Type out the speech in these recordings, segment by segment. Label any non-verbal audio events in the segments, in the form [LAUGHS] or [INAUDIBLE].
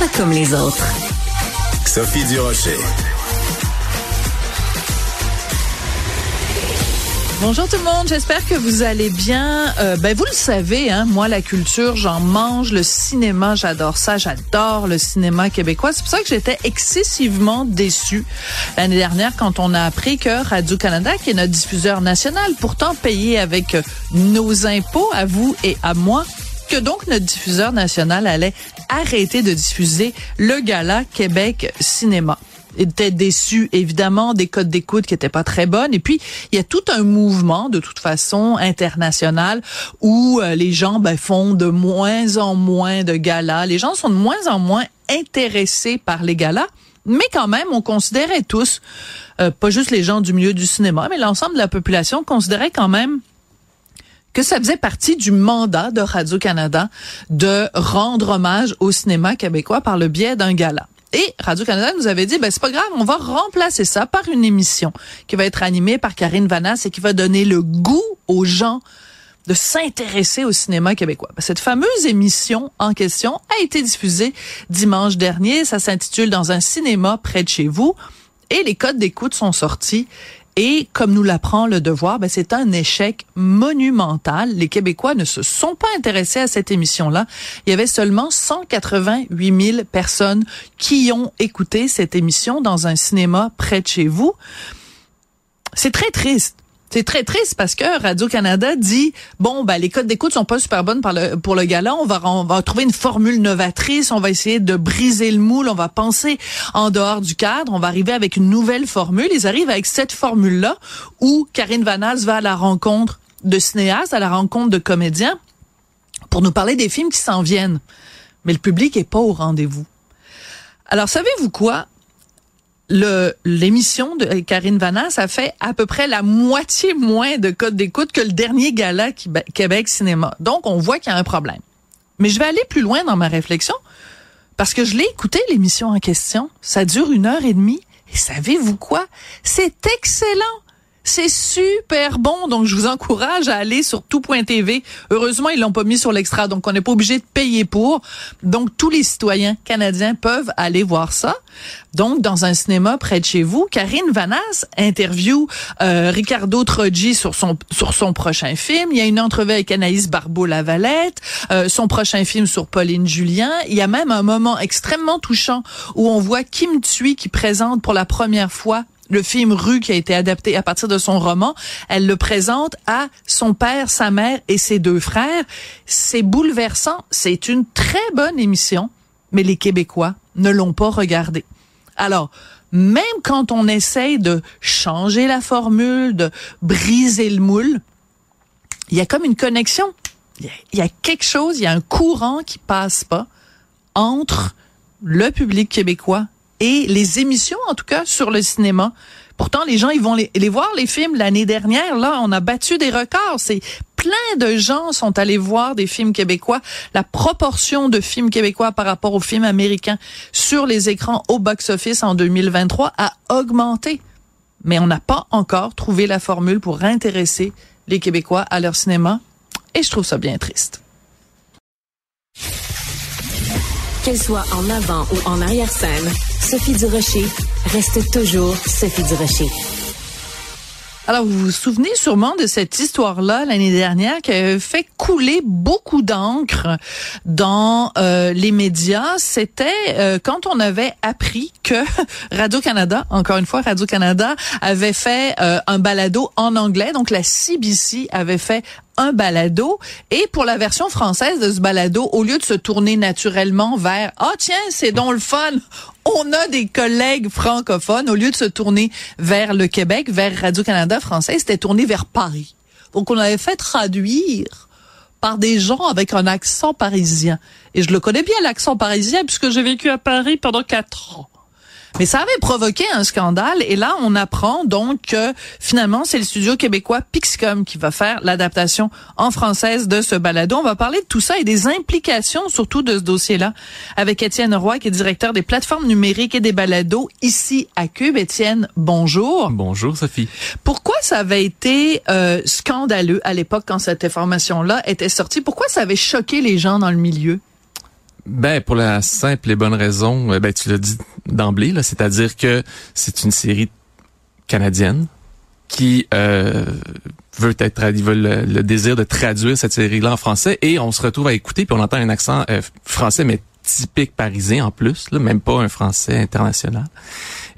pas comme les autres. Sophie Durocher. Bonjour tout le monde, j'espère que vous allez bien. Euh, ben vous le savez, hein, moi la culture, j'en mange, le cinéma, j'adore ça, j'adore le cinéma québécois. C'est pour ça que j'étais excessivement déçue l'année dernière quand on a appris que Radio Canada, qui est notre diffuseur national, pourtant payé avec nos impôts à vous et à moi, que donc notre diffuseur national allait arrêter de diffuser le gala Québec Cinéma. Était déçu évidemment des codes d'écoute qui étaient pas très bonnes. Et puis il y a tout un mouvement de toute façon international où euh, les gens ben, font de moins en moins de galas. Les gens sont de moins en moins intéressés par les galas. Mais quand même, on considérait tous, euh, pas juste les gens du milieu du cinéma, mais l'ensemble de la population considérait quand même que ça faisait partie du mandat de Radio-Canada de rendre hommage au cinéma québécois par le biais d'un gala. Et Radio-Canada nous avait dit, ben c'est pas grave, on va remplacer ça par une émission qui va être animée par Karine Vanasse et qui va donner le goût aux gens de s'intéresser au cinéma québécois. Ben, cette fameuse émission en question a été diffusée dimanche dernier. Ça s'intitule Dans un cinéma près de chez vous. Et les codes d'écoute sont sortis. Et comme nous l'apprend le devoir, ben c'est un échec monumental. Les Québécois ne se sont pas intéressés à cette émission-là. Il y avait seulement 188 000 personnes qui ont écouté cette émission dans un cinéma près de chez vous. C'est très triste. C'est très triste parce que Radio-Canada dit bon ben les codes d'écoute sont pas super bonnes pour le, gala, on va trouver une formule novatrice, on va essayer de briser le moule, on va penser en dehors du cadre, on va arriver avec une nouvelle formule. Ils arrivent avec cette formule là où Karine Vanals va à la rencontre de cinéastes, à la rencontre de comédiens pour nous parler des films qui s'en viennent. Mais le public est pas au rendez-vous. Alors savez-vous quoi? L'émission de Karine Vanasse a fait à peu près la moitié moins de codes d'écoute que le dernier gala Québec Cinéma. Donc on voit qu'il y a un problème. Mais je vais aller plus loin dans ma réflexion parce que je l'ai écouté l'émission en question. Ça dure une heure et demie. Et savez-vous quoi? C'est excellent. C'est super bon, donc je vous encourage à aller sur tout.tv. Heureusement, ils l'ont pas mis sur l'extra, donc on n'est pas obligé de payer pour. Donc tous les citoyens canadiens peuvent aller voir ça. Donc dans un cinéma près de chez vous, Karine Vanasse interview euh, Ricardo Troggi sur son sur son prochain film. Il y a une entrevue avec Anaïs Barbeau Lavalette, euh, son prochain film sur Pauline Julien. Il y a même un moment extrêmement touchant où on voit Kim Thuy qui présente pour la première fois le film Rue qui a été adapté à partir de son roman, elle le présente à son père, sa mère et ses deux frères. C'est bouleversant. C'est une très bonne émission, mais les Québécois ne l'ont pas regardé. Alors, même quand on essaye de changer la formule, de briser le moule, il y a comme une connexion. Il y a quelque chose, il y a un courant qui passe pas entre le public québécois et les émissions, en tout cas, sur le cinéma. Pourtant, les gens, ils vont les, voir, les films. L'année dernière, là, on a battu des records. C'est plein de gens sont allés voir des films québécois. La proportion de films québécois par rapport aux films américains sur les écrans au box-office en 2023 a augmenté. Mais on n'a pas encore trouvé la formule pour intéresser les Québécois à leur cinéma. Et je trouve ça bien triste. Qu'elle soit en avant ou en arrière-scène, Sophie Durocher reste toujours Sophie Durocher. Alors, vous vous souvenez sûrement de cette histoire-là l'année dernière qui a fait couler beaucoup d'encre dans euh, les médias. C'était euh, quand on avait appris que [LAUGHS] Radio-Canada, encore une fois, Radio-Canada avait fait euh, un balado en anglais. Donc, la CBC avait fait un balado et pour la version française de ce balado, au lieu de se tourner naturellement vers ah tiens c'est donc le fun, on a des collègues francophones, au lieu de se tourner vers le Québec, vers Radio Canada français, c'était tourné vers Paris. Donc on avait fait traduire par des gens avec un accent parisien. Et je le connais bien, l'accent parisien, puisque j'ai vécu à Paris pendant quatre ans. Mais ça avait provoqué un scandale et là on apprend donc que finalement c'est le studio québécois Pixcom qui va faire l'adaptation en française de ce balado. On va parler de tout ça et des implications surtout de ce dossier-là avec Étienne Roy qui est directeur des plateformes numériques et des balados ici à Cube. Étienne, bonjour. Bonjour Sophie. Pourquoi ça avait été euh, scandaleux à l'époque quand cette information-là était sortie? Pourquoi ça avait choqué les gens dans le milieu? Ben pour la simple et bonne raison, euh, ben tu l'as dit d'emblée là, c'est-à-dire que c'est une série canadienne qui euh, veut être veut le, désir de traduire cette série-là en français et on se retrouve à écouter puis on entend un accent euh, français mais typique parisien en plus, là, même pas un français international.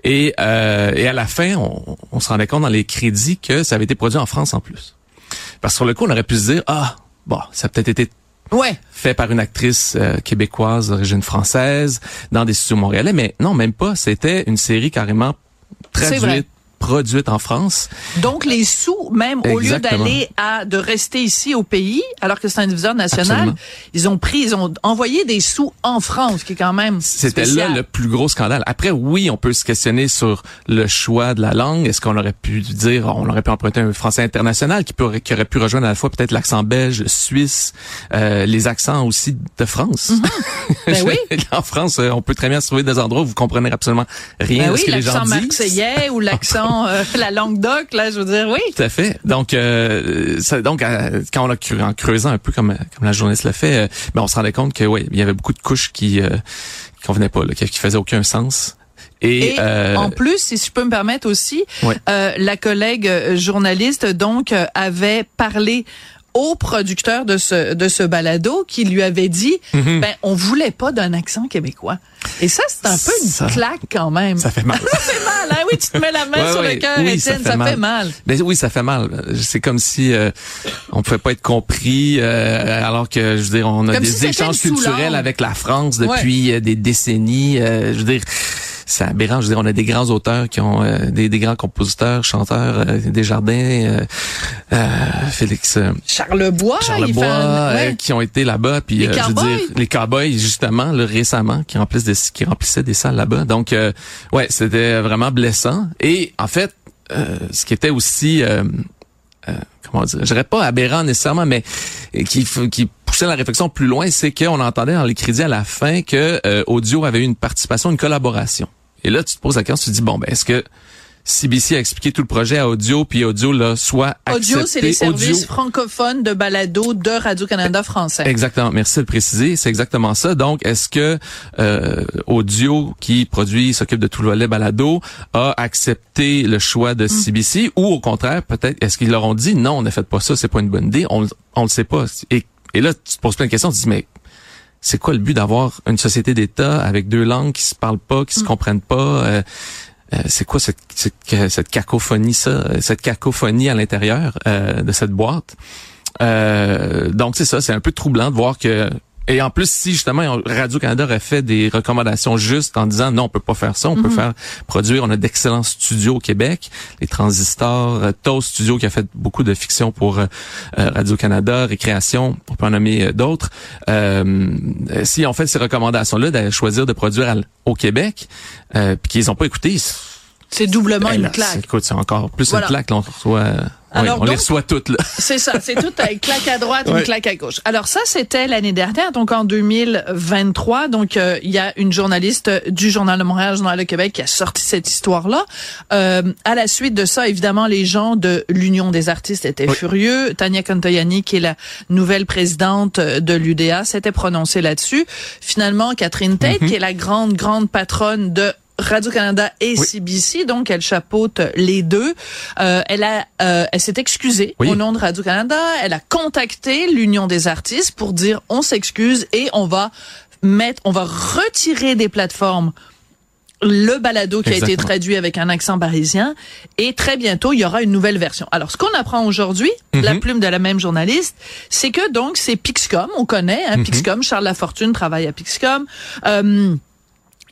Et, euh, et à la fin, on, on se rendait compte dans les crédits que ça avait été produit en France en plus. Parce que sur le coup, on aurait pu se dire ah bon, ça a peut-être été Ouais. Fait par une actrice euh, québécoise d'origine française dans des studios montréalais, mais non, même pas. C'était une série carrément traduite produite en France. Donc les sous, même au lieu d'aller à de rester ici au pays, alors que c'est un diviseur national, ils ont pris, ils ont envoyé des sous en France, qui est quand même. C'était là le plus gros scandale. Après, oui, on peut se questionner sur le choix de la langue. Est-ce qu'on aurait pu dire, on aurait pu emprunter un français international qui, qui aurait pu rejoindre à la fois peut-être l'accent belge, suisse, euh, les accents aussi de France? Mm-hmm. [LAUGHS] ben oui. en France, euh, on peut très bien se trouver des endroits où vous comprenez absolument rien ben de ce que les gens disent. L'accent marseillais ou l'accent [LAUGHS] euh, [LAUGHS] la langue doc, là, je veux dire, oui. Tout à fait. Donc, euh, ça, donc euh, quand on a cru, en creusant un peu comme comme la journaliste l'a fait, ben on se rendait compte que oui, il y avait beaucoup de couches qui qui convenaient pas, là, qui, qui faisaient aucun sens. Et, en plus, si je peux me permettre aussi, la collègue journaliste donc avait parlé au producteur de ce de ce balado qui lui avait dit mhm. ben on voulait pas d'un accent québécois. Et ça c'est un peu une claque quand même. Ça fait mal. [LAUGHS] ça fait mal. Hein? Oui, tu te mets la main sur le cœur oui, Étienne, ça, fait, mal. Mais oui, ça fait mal. C'est comme si euh, on pouvait pas être compris euh, alors que je veux dire on a des échanges culturels avec la France depuis euh, des décennies, je veux dire c'est aberrant. Je veux dire, on a des grands auteurs qui ont euh, des, des, grands compositeurs, chanteurs, euh, des jardins, euh, euh, Félix Charles Bois, Bois qui ont été là-bas. Puis les je veux dire, les cowboys justement, là, récemment, qui remplissent des, qui remplissaient des salles là-bas. Donc ouais, c'était vraiment blessant. Et en fait, ce qui était aussi comment dire, je dirais pas aberrant nécessairement, mais qui, qui poussait la réflexion plus loin, c'est qu'on entendait dans les crédits à la fin que Audio avait eu une participation, une collaboration. Et là, tu te poses la question, tu te dis, bon, ben, est-ce que CBC a expliqué tout le projet à Audio, puis Audio là soit accepté. Audio, c'est les services francophones de balado de Radio-Canada français. Exactement. Merci de le préciser. C'est exactement ça. Donc, est-ce que euh, Audio, qui produit, s'occupe de tout le volet balado, a accepté le choix de CBC mm. ou au contraire, peut-être, est-ce qu'ils leur ont dit non, on ne fait pas ça, c'est pas une bonne idée, on, on le sait pas. Et, et là, tu te poses plein de questions, tu te dis mais c'est quoi le but d'avoir une société d'État avec deux langues qui se parlent pas, qui se mm. comprennent pas euh, euh, C'est quoi cette, cette, cacophonie, ça, cette cacophonie à l'intérieur euh, de cette boîte? Donc c'est ça, c'est un peu troublant de voir que et en plus, si justement Radio-Canada aurait fait des recommandations justes en disant non, on peut pas faire ça, on peut mhm. faire produire, on a d'excellents studios au Québec, les Transistors, euh, Toast Studio qui a fait beaucoup de fiction pour euh, euh, Radio-Canada, Récréation, on peut en nommer d'autres. si on fait ces recommandations-là, de choisir de produire au Québec, puis qu'ils ont pas écouté, c'est doublement ben une claque. Écoute, c'est encore plus une claque. Là, on reçoit alors, on les reçoit toutes là. [LAUGHS] C'est ça, c'est tout avec claque à droite, une claque à gauche. Alors ça, c'était l'année dernière, donc en 2023. Donc euh, il y a une journaliste du Journal de Montréal, Journal de Québec, qui a sorti cette histoire-là. Euh, à la suite de ça, évidemment, les gens de l'Union des artistes étaient furieux. Tania Contoyani, qui est la nouvelle présidente de l'UDA, s'était prononcée là-dessus. Finalement, Catherine Tate, mhm. qui est la grande, grande patronne de Radio-Canada et CBC, donc elle chapeaute les deux. Euh, elle a, euh, elle s'est excusée au nom de Radio-Canada. Elle a contacté l'Union des artistes pour dire on s'excuse et on va mettre, on va retirer des plateformes le balado qui a été traduit avec un accent parisien et très bientôt il y aura une nouvelle version. Alors ce qu'on apprend aujourd'hui, mhm. la plume de la même journaliste, c'est que donc c'est Pixcom, on connaît hein, mhm. Pixcom, Charles Lafortune travaille à Pixcom. Euh,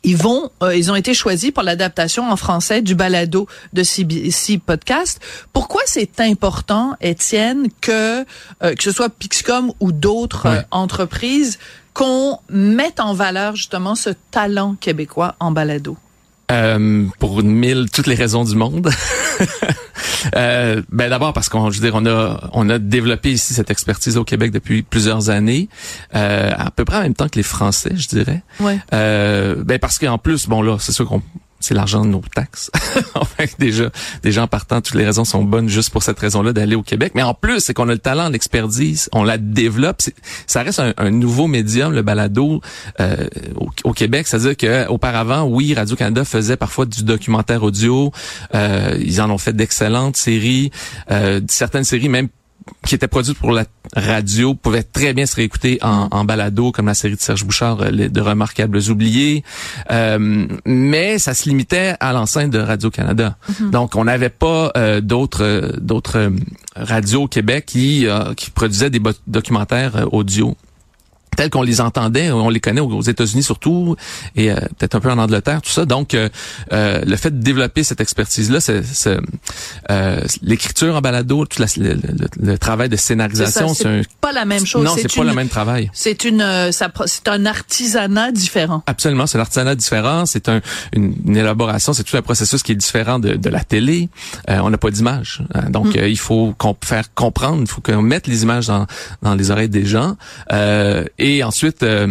ils vont, euh, ils ont été choisis pour l'adaptation en français du balado de CBC Podcast. Pourquoi c'est important, Étienne, que euh, que ce soit Pixcom ou d'autres euh, entreprises, qu'on mette en valeur justement ce talent québécois en balado? Euh, pour mille, toutes les raisons du monde. [LAUGHS] Euh, ben d'abord parce qu'on, je veux dire, on a, on a développé ici cette expertise au Québec depuis plusieurs années, euh, à peu près en même temps que les Français, je dirais. Ouais. Euh, ben parce qu'en plus, bon là, c'est sûr qu'on c'est l'argent de nos taxes. [LAUGHS] enfin, déjà, déjà en partant, toutes les raisons sont bonnes juste pour cette raison-là d'aller au Québec. Mais en plus, c'est qu'on a le talent, l'expertise, on la développe. Ça reste un, nouveau médium, le balado euh, au, au Québec. C'est-à-dire que auparavant, oui, Radio Canada faisait parfois du documentaire audio. Euh, ils en ont fait d'excellentes séries, euh, certaines séries même qui étaient produites pour la radio pouvaient très bien se réécouter en, en balado, comme la série de Serge Bouchard, euh, les- de Remarquables oubliés. Euh, mais ça se limitait à l'enceinte de Radio-Canada. Donc, on n'avait pas euh, d'autres euh, d'autres radios au Québec qui, qui produisaient des documentaires audio tels qu'on les entendait, on les connaît aux États-Unis surtout, et euh, peut-être un peu en Angleterre, tout ça. Donc, euh, euh, le fait de développer cette expertise-là, c'est c'est, euh, l'écriture en balado, tout la- le, le- le travail de scénarisation, C'est ça, c'est un... Pas la même chose. Non, c'est pas une- le même travail. C'est une, euh, ça c'est un artisanat différent. Absolument, c'est l'artisanat différent, c'est un, une, une élaboration, c'est tout un processus qui est différent de, de la télé. Euh, on n'a pas d'image, hein. donc euh, il faut qu'on faire comprendre, il faut qu'on mette les images dans, dans les oreilles des gens. Et ensuite, euh,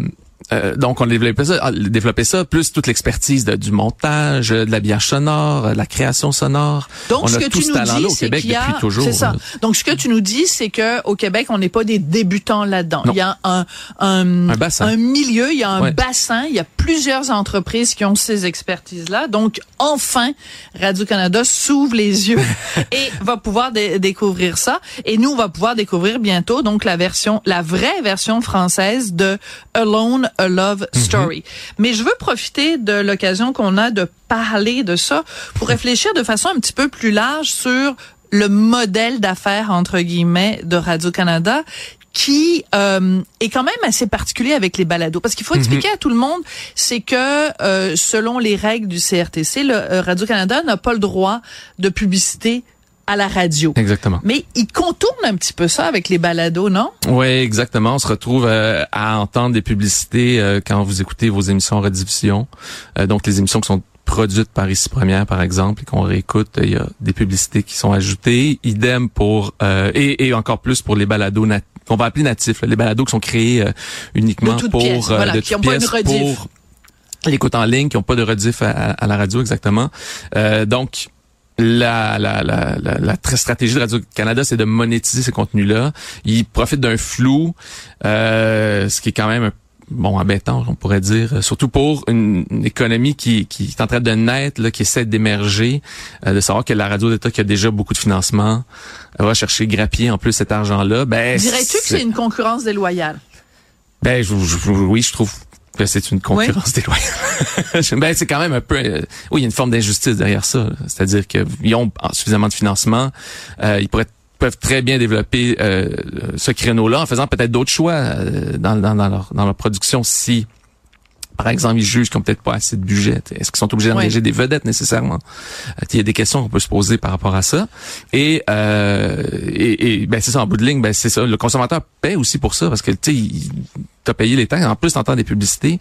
euh, donc on a développé ça, ah, développé ça, plus toute l'expertise du montage, euh, de l'habillage sonore, euh, de la création sonore. Donc, on ce a que tout tu ce nous dis, c'est qu'il y a, c'est ça. Donc, ce que tu nous dis, c'est que au Québec, on n'est pas des débutants là-dedans. Il y a un, un, Un bassin. un milieu, il y a un Ouais. bassin, il y a plusieurs entreprises qui ont ces expertises-là. Donc, enfin, Radio-Canada s'ouvre les yeux [LAUGHS] et va pouvoir dé- découvrir ça. Et nous, on va pouvoir découvrir bientôt, donc, la version, la vraie version française de Alone, a Love Mhm. Story. Mais je veux profiter de l'occasion qu'on a de parler de ça pour réfléchir de façon un petit peu plus large sur le modèle d'affaires entre guillemets de Radio Canada qui euh, est quand même assez particulier avec les balados parce qu'il faut expliquer à tout le monde c'est que euh, selon les règles du CRTC le euh, Radio Canada n'a pas le droit de publicité à la radio. Exactement. Mais il contourne un petit peu ça avec les balados, non? Oui, exactement. On se retrouve euh, à entendre des publicités euh, quand vous écoutez vos émissions en rediffusion. Euh, donc, les émissions qui sont produites par Ici Première, par exemple, et qu'on réécoute, euh, il y a des publicités qui sont ajoutées. Idem pour... euh, et, et encore plus pour les balados qu'on va appeler natifs, là, les balados qui sont créés euh, uniquement De pour... pièces, euh, voilà, de qui ont toutes pas une rediff. pour l'écoute en ligne, qui n'ont pas de rediff à, à- à la radio, exactement. Euh, donc, la, la, la, la, la tra- stratégie de Radio-Canada, c'est de monétiser ces contenus-là. Ils profitent d'un flou, euh, ce qui est quand même un bon embêtant, on pourrait dire, surtout pour une, une économie qui, qui est en train de naître, là, qui essaie d'émerger, euh, de savoir que la radio d'État qui a déjà beaucoup de financement va chercher grappiller en plus cet argent-là. Ben, Dirais-tu que c'est une concurrence déloyale? Ben, je, je- oui, je trouve c'est une concurrence déloyale. [LAUGHS] ben, c'est quand même un peu, euh, oui, il y a une forme d'injustice derrière ça. C'est-à-dire qu'ils ont suffisamment de financement, euh, ils pourraient peuvent très bien développer euh, ce créneau-là en faisant peut-être d'autres choix euh, dans, dans, dans leur, dans leur production si par exemple, ils jugent qu'ils n'ont peut-être pas assez de budget. Est-ce qu'ils sont obligés d'engager Oui. des vedettes nécessairement? Euh, Il y a des questions qu'on peut se poser par rapport à ça. Et, euh, et, et, ben c'est ça, en bout de ligne, ben c'est ça. Le consommateur paie aussi pour ça parce que tu sais, t'as payé les taxes. En plus, t'entends des publicités,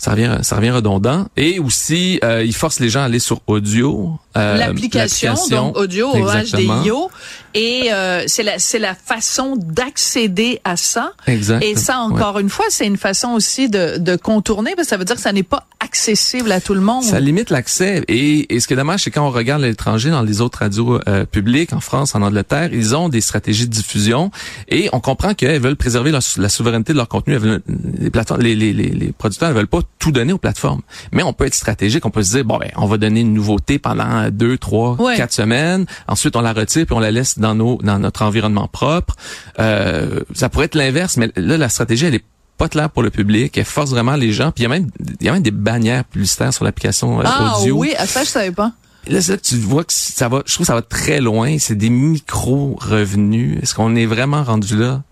ça revient, ça revient redondant. Et aussi, euh, ils forcent les gens à aller sur audio. euh, l'application, donc audio Exactement. HDIO, et euh, c'est la c'est la façon d'accéder à ça. Exact. Et ça, encore une fois, c'est une façon aussi de, de contourner, parce que ça veut dire que ça n'est pas accessible à tout le monde. Ça limite l'accès. Et, et ce qui est dommage, c'est quand on regarde l'étranger dans les autres radios euh, publiques, en France, en Angleterre, ils ont des stratégies de diffusion et on comprend qu'elles veulent préserver leur- la souveraineté de leur contenu. Elles veulent- les, plateformes, les, les, les, les producteurs ne veulent pas tout donner aux plateformes. Mais on peut être stratégique. On peut se dire, bon, ben, on va donner une nouveauté pendant deux, trois, Ouais. quatre semaines. Ensuite, on la retire puis on la laisse dans nos dans notre environnement propre. Euh, ça pourrait être l'inverse, mais là, la stratégie, elle est pas claire pour le public, elle force vraiment les gens. Puis il y a même il y a même des bannières publicitaires sur l'application euh, ah audio. oui, à ça je savais pas. Là, c'est là que tu vois que ça va. Je trouve que ça va très loin. C'est des micro revenus. Est-ce qu'on est vraiment rendu là?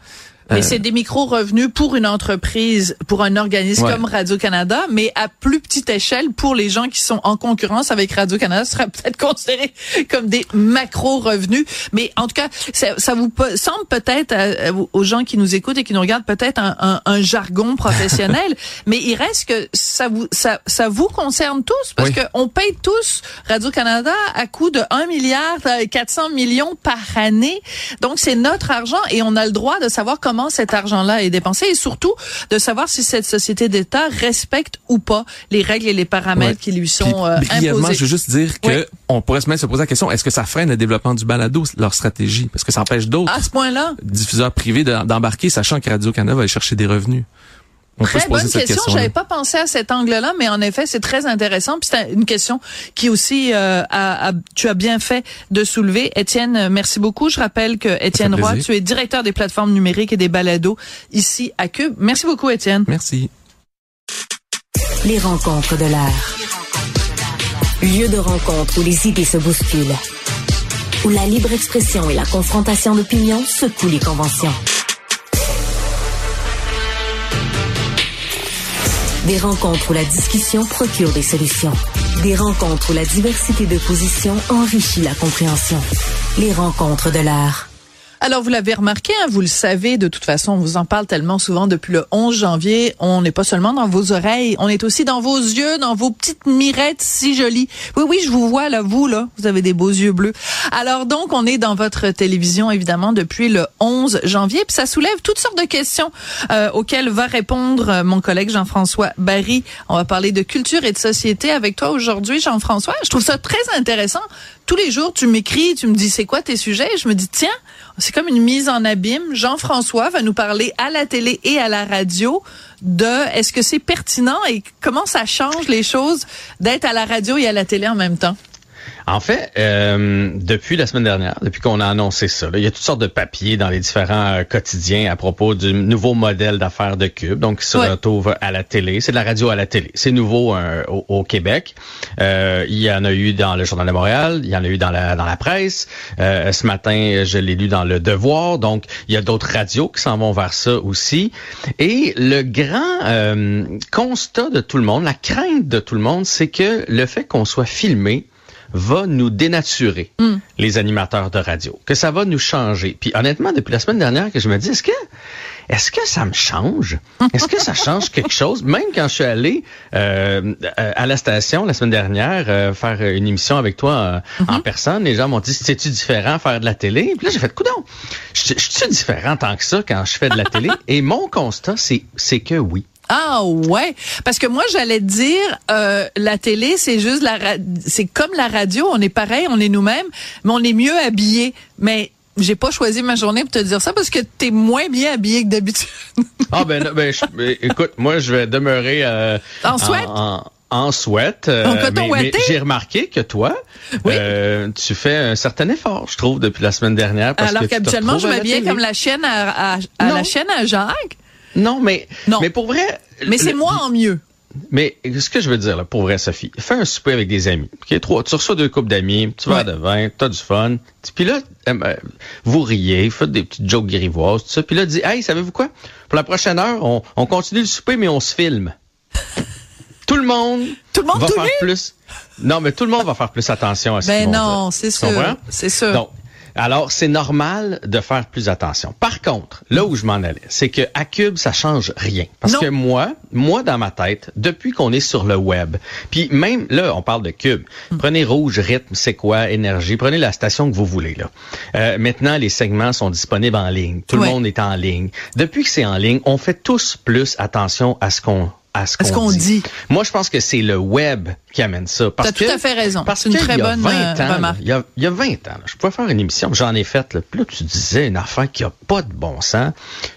Mais c'est des micro-revenus pour une entreprise, pour un organisme Ouais. comme Radio-Canada, mais à plus petite échelle pour les gens qui sont en concurrence avec Radio-Canada, ce sera [LAUGHS] peut-être considéré comme des macro-revenus. Mais en tout cas, ça, ça vous semble peut-être euh, aux gens qui nous écoutent et qui nous regardent peut-être un, un- un jargon professionnel, [LAUGHS] mais il reste que ça vous ça, ça vous concerne tous parce Oui. que on paye tous Radio-Canada à coût de 1 milliard euh, 400 millions par année. Donc c'est notre argent et on a le droit de savoir comment cet argent-là est dépensé et surtout de savoir si cette société d'État respecte ou pas les règles et les paramètres Ouais. qui lui sont euh, imposés. je veux juste dire que Oui. on pourrait se même se poser la question est-ce que ça freine le développement du balado, leur stratégie? Parce que ça empêche d'autres À ce point-là, diffuseurs privés de- d'embarquer, sachant que Radio Canada va aller chercher des revenus. On Très bonne question. question-là. J'avais pas pensé à cet angle-là, mais en effet, c'est très intéressant. Puis c'est une question qui aussi, euh, a- a- tu as bien fait de soulever. Étienne, euh, merci beaucoup. Je rappelle que Étienne Roy, plaisir. tu es directeur des plateformes numériques et des balados ici à Cube. Merci beaucoup, Étienne. Merci. Les rencontres de l'heure. Lieu de rencontre où les idées se bousculent. Où la libre expression et la confrontation d'opinions secouent les conventions. Des rencontres où la discussion procure des solutions. Des rencontres où la diversité de positions enrichit la compréhension. Les rencontres de l'heure. Alors, vous l'avez remarqué, hein, vous le savez, de toute façon, on vous en parle tellement souvent depuis le 11 janvier. On n'est pas seulement dans vos oreilles, on est aussi dans vos yeux, dans vos petites mirettes si jolies. Oui, oui, je vous vois là, vous, là, vous avez des beaux yeux bleus. Alors donc, on est dans votre télévision, évidemment, depuis le 11 janvier. Puis ça soulève toutes sortes de questions euh, auxquelles va répondre euh, mon collègue Jean-François Barry. On va parler de culture et de société avec toi aujourd'hui, Jean-François. Je trouve ça très intéressant. Tous les jours, tu m'écris, tu me dis c'est quoi tes sujets? Je me dis tiens, c'est comme une mise en abîme. Jean-François va nous parler à la télé et à la radio de est-ce que c'est pertinent et comment ça change les choses d'être à la radio et à la télé en même temps? En fait, euh, depuis la semaine dernière, depuis qu'on a annoncé ça, là, il y a toutes sortes de papiers dans les différents euh, quotidiens à propos du nouveau modèle d'affaires de Cube, donc qui se Ouais. retrouve à la télé. C'est de la radio à la télé. C'est nouveau euh, au, au Québec. Euh, il y en a eu dans le Journal de Montréal, il y en a eu dans la, dans la presse. Euh, ce matin, je l'ai lu dans Le Devoir. Donc, il y a d'autres radios qui s'en vont vers ça aussi. Et le grand euh, constat de tout le monde, la crainte de tout le monde, c'est que le fait qu'on soit filmé, va nous dénaturer, les animateurs de radio, que ça va nous changer. Puis honnêtement, depuis la semaine dernière, que je me dis, est-ce que est-ce que ça me change? Est-ce que ça change quelque chose? Même quand je suis allé euh, à la station la semaine dernière euh, faire une émission avec toi euh, en personne, les gens m'ont dit, c'est-tu différent faire de la télé? Puis là, j'ai fait, coudon, je je suis différent tant que ça quand je fais de la télé? [LAUGHS] Et mon constat, c'est c'est que oui. Ah ouais, parce que moi j'allais te dire euh, la télé c'est juste la c'est comme la radio, on est pareil, on est nous-mêmes, mais on est mieux habillés. Mais j'ai pas choisi ma journée pour te dire ça parce que t'es moins bien habillé que d'habitude. [LAUGHS] Ah ben, non, ben je- ben, écoute, moi je vais demeurer euh, En sweat? En, en sweat. euh, mais- mais j'ai remarqué que toi, Oui. euh, tu fais un certain effort, je trouve, depuis la semaine dernière. Parce Alors qu'habituellement je m'habillais comme la chienne à, à, la chienne à Jacques, Non, mais Non. mais pour vrai. mais c'est moi en mieux. Mais ce que je veux dire, là, pour vrai, Sophie, fais un souper avec des amis. Trois, tu reçois deux coupes d'amis, tu vas Ouais. de vin, t'as du fun. Puis là, euh, euh, vous riez, faites des petites jokes grivoises, tout ça. Puis là, dis, hey, savez-vous quoi? Pour la prochaine heure, on, on continue le souper, mais on se filme. [LAUGHS] tout le monde, Tout le monde va tout faire plus. Non, mais tout le monde va faire plus attention à ce qu'ils Ben vont non, c'est Tu sûr, c'est sûr. Donc, alors, c'est normal de faire plus attention. Par contre, là où je m'en allais, c'est que à Cube, ça change rien. Parce Non. que moi, moi, dans ma tête, depuis qu'on est sur le web, puis même là, on parle de Cube. Hmm. Prenez Rouge, Rythme, c'est quoi, Énergie, prenez la station que vous voulez. là. Euh, maintenant, les segments sont disponibles en ligne. Tout Ouais. le monde est en ligne. Depuis que c'est en ligne, on fait tous plus attention à ce qu'on à ce qu'on dit. Moi, je pense que c'est le web qui amène ça. Parce T'as tout à fait raison. Parce C'est une qu'il très y a bonne, 20 euh, ans, remarque. il y a, il y a 20 ans, là, je pouvais faire une émission, j'en ai faite, là, puis là, tu disais une affaire qui a pas de bon sens,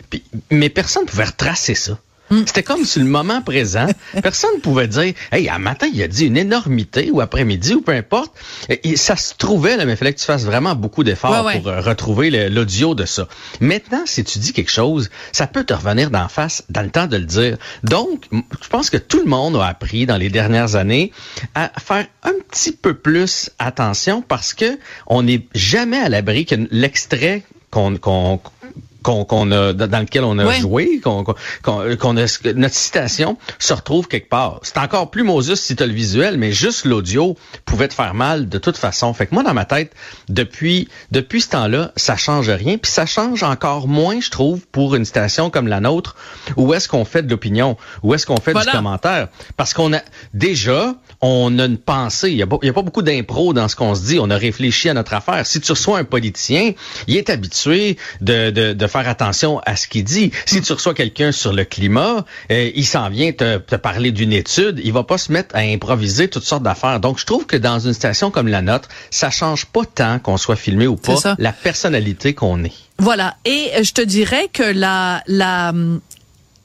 puis, mais personne pouvait retracer ça. Hmm. C'était comme sur le moment présent. [LAUGHS] Personne pouvait dire, hey, à matin, il a dit une énormité, ou après-midi, ou peu importe. Et ça se trouvait, là, mais il fallait que tu fasses vraiment beaucoup d'efforts Ouais, ouais. pour euh, retrouver l'audio de ça. Maintenant, si tu dis quelque chose, ça peut te revenir d'en face dans le temps de le dire. Donc, je pense que tout le monde a appris dans les dernières années à faire un petit peu plus attention parce que on n'est jamais à l'abri que l'extrait qu'on qu'on qu'on a dans lequel on a joué, qu'on qu'on a notre citation se retrouve quelque part. C'est encore plus Moses si tu as le visuel, mais juste l'audio pouvait te faire mal de toute façon. Fait que moi dans ma tête, depuis depuis ce temps-là, ça change rien, puis ça change encore moins, je trouve, pour une station comme la nôtre, où est-ce qu'on fait de l'opinion, où est-ce qu'on fait du commentaire, parce qu'on a déjà on a une pensée. Il n'y a, a, pas beaucoup d'impro dans ce qu'on se dit. On a réfléchi à notre affaire. Si tu reçois un politicien, il est habitué de, de, de faire attention à ce qu'il dit. Si tu reçois quelqu'un sur le climat, euh, il s'en vient te, te parler d'une étude. Il va pas se mettre à improviser toutes sortes d'affaires. Donc, je trouve que dans une station comme la nôtre, ça change pas tant qu'on soit filmé ou pas la personnalité qu'on est. Voilà. Et je te dirais que la, la,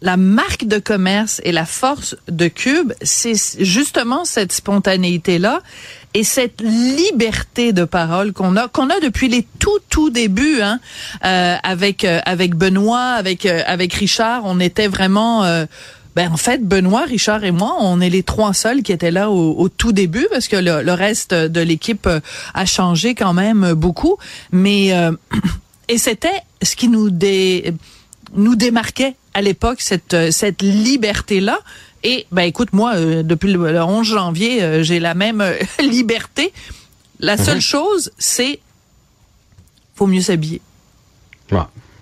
la marque de commerce et la force de Cube, c'est justement cette spontanéité-là et cette liberté de parole qu'on a qu'on a depuis les tout tout débuts hein, euh, avec euh, avec Benoît, avec euh, avec Richard, on était vraiment ben en fait, Benoît, Richard et moi, on est les trois seuls qui étaient là au, tout début parce que le, reste de l'équipe a changé quand même beaucoup. Mais [CLEARS THROAT] et c'était ce qui nous dé, nous démarquait à l'époque cette euh, cette liberté là. Et ben écoute moi euh, depuis le, 11 janvier euh, j'ai la même [LAUGHS] liberté. La seule mhm. chose c'est faut mieux s'habiller.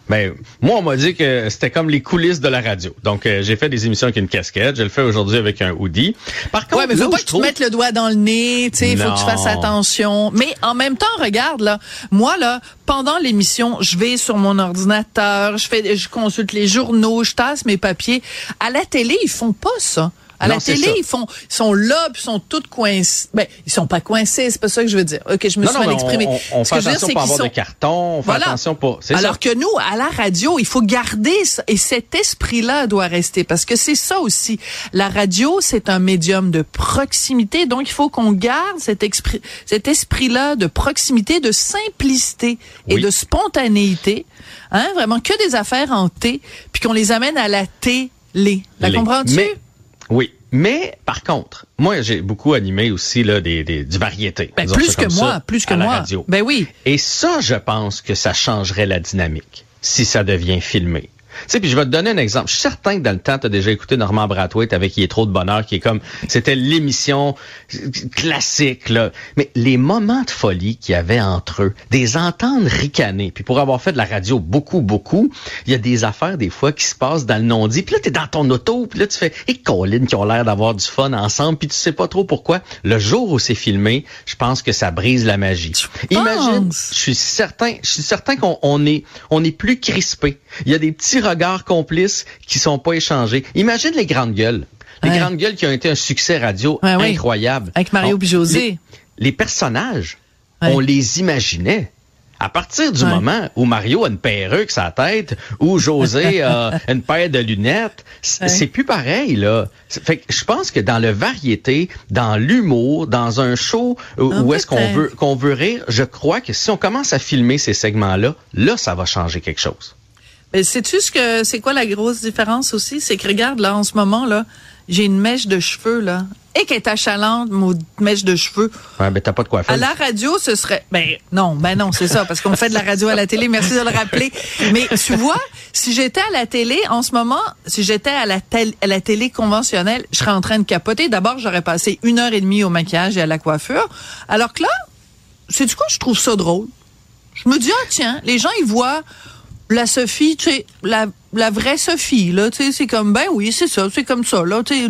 Ben, moi, on m'a dit que c'était comme les coulisses de la radio. Donc, euh, j'ai fait des émissions avec une casquette. Je le fais aujourd'hui avec un hoodie. Par contre, ouais, mais faut pas que tu te mettes le doigt dans le nez, tu sais, il faut que tu fasses attention. Mais en même temps, regarde, là, moi, là, pendant l'émission, je vais sur mon ordinateur, je fais, je consulte les journaux, je tasse mes papiers. À la télé, ils font pas ça. À la télé, ils font, ils sont là, puis sont tous coincés. Ben, ils sont pas coincés, c'est pas ça que je veux dire. Ok, je me suis mal exprimé. On, on, fait attention pour avoir sont... de carton, on fait attention pour. Alors que nous, à la radio, il faut garder ça, et cet esprit-là doit rester parce que c'est ça aussi. La radio, c'est un médium de proximité, donc il faut qu'on garde cet esprit, cet esprit-là de proximité, de simplicité et de spontanéité. Hein, vraiment que des affaires en T, puis qu'on les amène à la télé. La comprends-tu? Oui. Mais par contre, moi j'ai beaucoup animé aussi là des, des du variété. Ben, plus que moi, plus que moi. Radio. Ben oui. Et ça, je pense que ça changerait la dynamique si ça devient filmé. Sais, puis je vais te donner un exemple. Je suis certain que dans le temps, tu as déjà écouté Normand Brathwaite avec Il est trop de bonheur, qui est comme, c'était l'émission classique, là. Mais les moments de folie qu'il y avait entre eux, des entendre ricaner, puis pour avoir fait de la radio beaucoup, beaucoup, il y a des affaires, des fois, qui se passent dans le non-dit. Puis là, t'es dans ton auto, puis là, tu fais, et Colin, qui ont l'air d'avoir du fun ensemble, puis tu sais pas trop pourquoi. Le jour où c'est filmé, je pense que ça brise la magie. Imagine, je suis certain, je suis certain qu'on est, on est plus crispé. Il y a des petits regards complices qui sont pas échangés. Imagine les grandes gueules. Les grandes gueules qui ont été un succès radio incroyable. Avec Mario et José. Les, personnages, on les imaginait. À partir du moment où Mario a une perruque sa tête, ou José [LAUGHS] a une paire de lunettes, c'est plus pareil là. Fait que je pense que dans le variété, dans l'humour, dans un show où, est-ce qu'on veut qu'on veut rire, je crois que si on commence à filmer ces segments-là, là ça va changer quelque chose. Sais-tu ce que c'est quoi la grosse différence aussi? C'est que regarde, là, en ce moment, là, j'ai une mèche de cheveux, là. Et qu'elle est achalante, mon mèche de cheveux. Ouais, ben t'as pas de quoi faire. À la radio, ce serait. Ben non, ben non, c'est ça, parce qu'on fait de la radio à la télé. Merci de le rappeler. Mais tu vois, si j'étais à la télé en ce moment, si j'étais à la, à la télé conventionnelle, je serais en train de capoter. D'abord, j'aurais passé une heure et demie au maquillage et à la coiffure. Alors que là, c'est du coup, je trouve ça drôle. Je me dis, ah tiens, les gens, ils voient la Sophie, tu sais, la, la vraie Sophie, là, tu sais, c'est comme, ben oui, c'est ça, c'est comme ça, là, tu sais,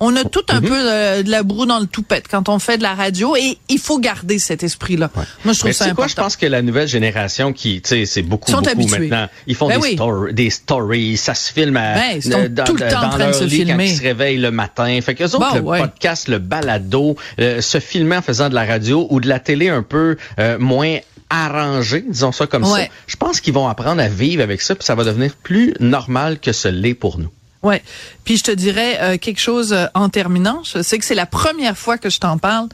on a tout un mhm. peu de, la broue dans le toupette quand on fait de la radio et il faut garder cet esprit-là. Moi, je trouve ça important. Quoi, je pense que la nouvelle génération qui, tu sais, c'est beaucoup, beaucoup maintenant. Ils font ben des, des, stories, ça se filme à, ben, ils dans, tout le temps en train de se filmer. quand ils se réveillent le matin. Fait que autres, le podcast, le balado, euh, se filmer en faisant de la radio ou de la télé un peu euh, moins arrangé, disons ça comme ça. Je pense qu'ils vont apprendre à vivre avec ça, puis ça va devenir plus normal que ce l'est pour nous. Ouais. Puis je te dirais euh, quelque chose euh, en terminant. Je sais que c'est la première fois que je t'en parle,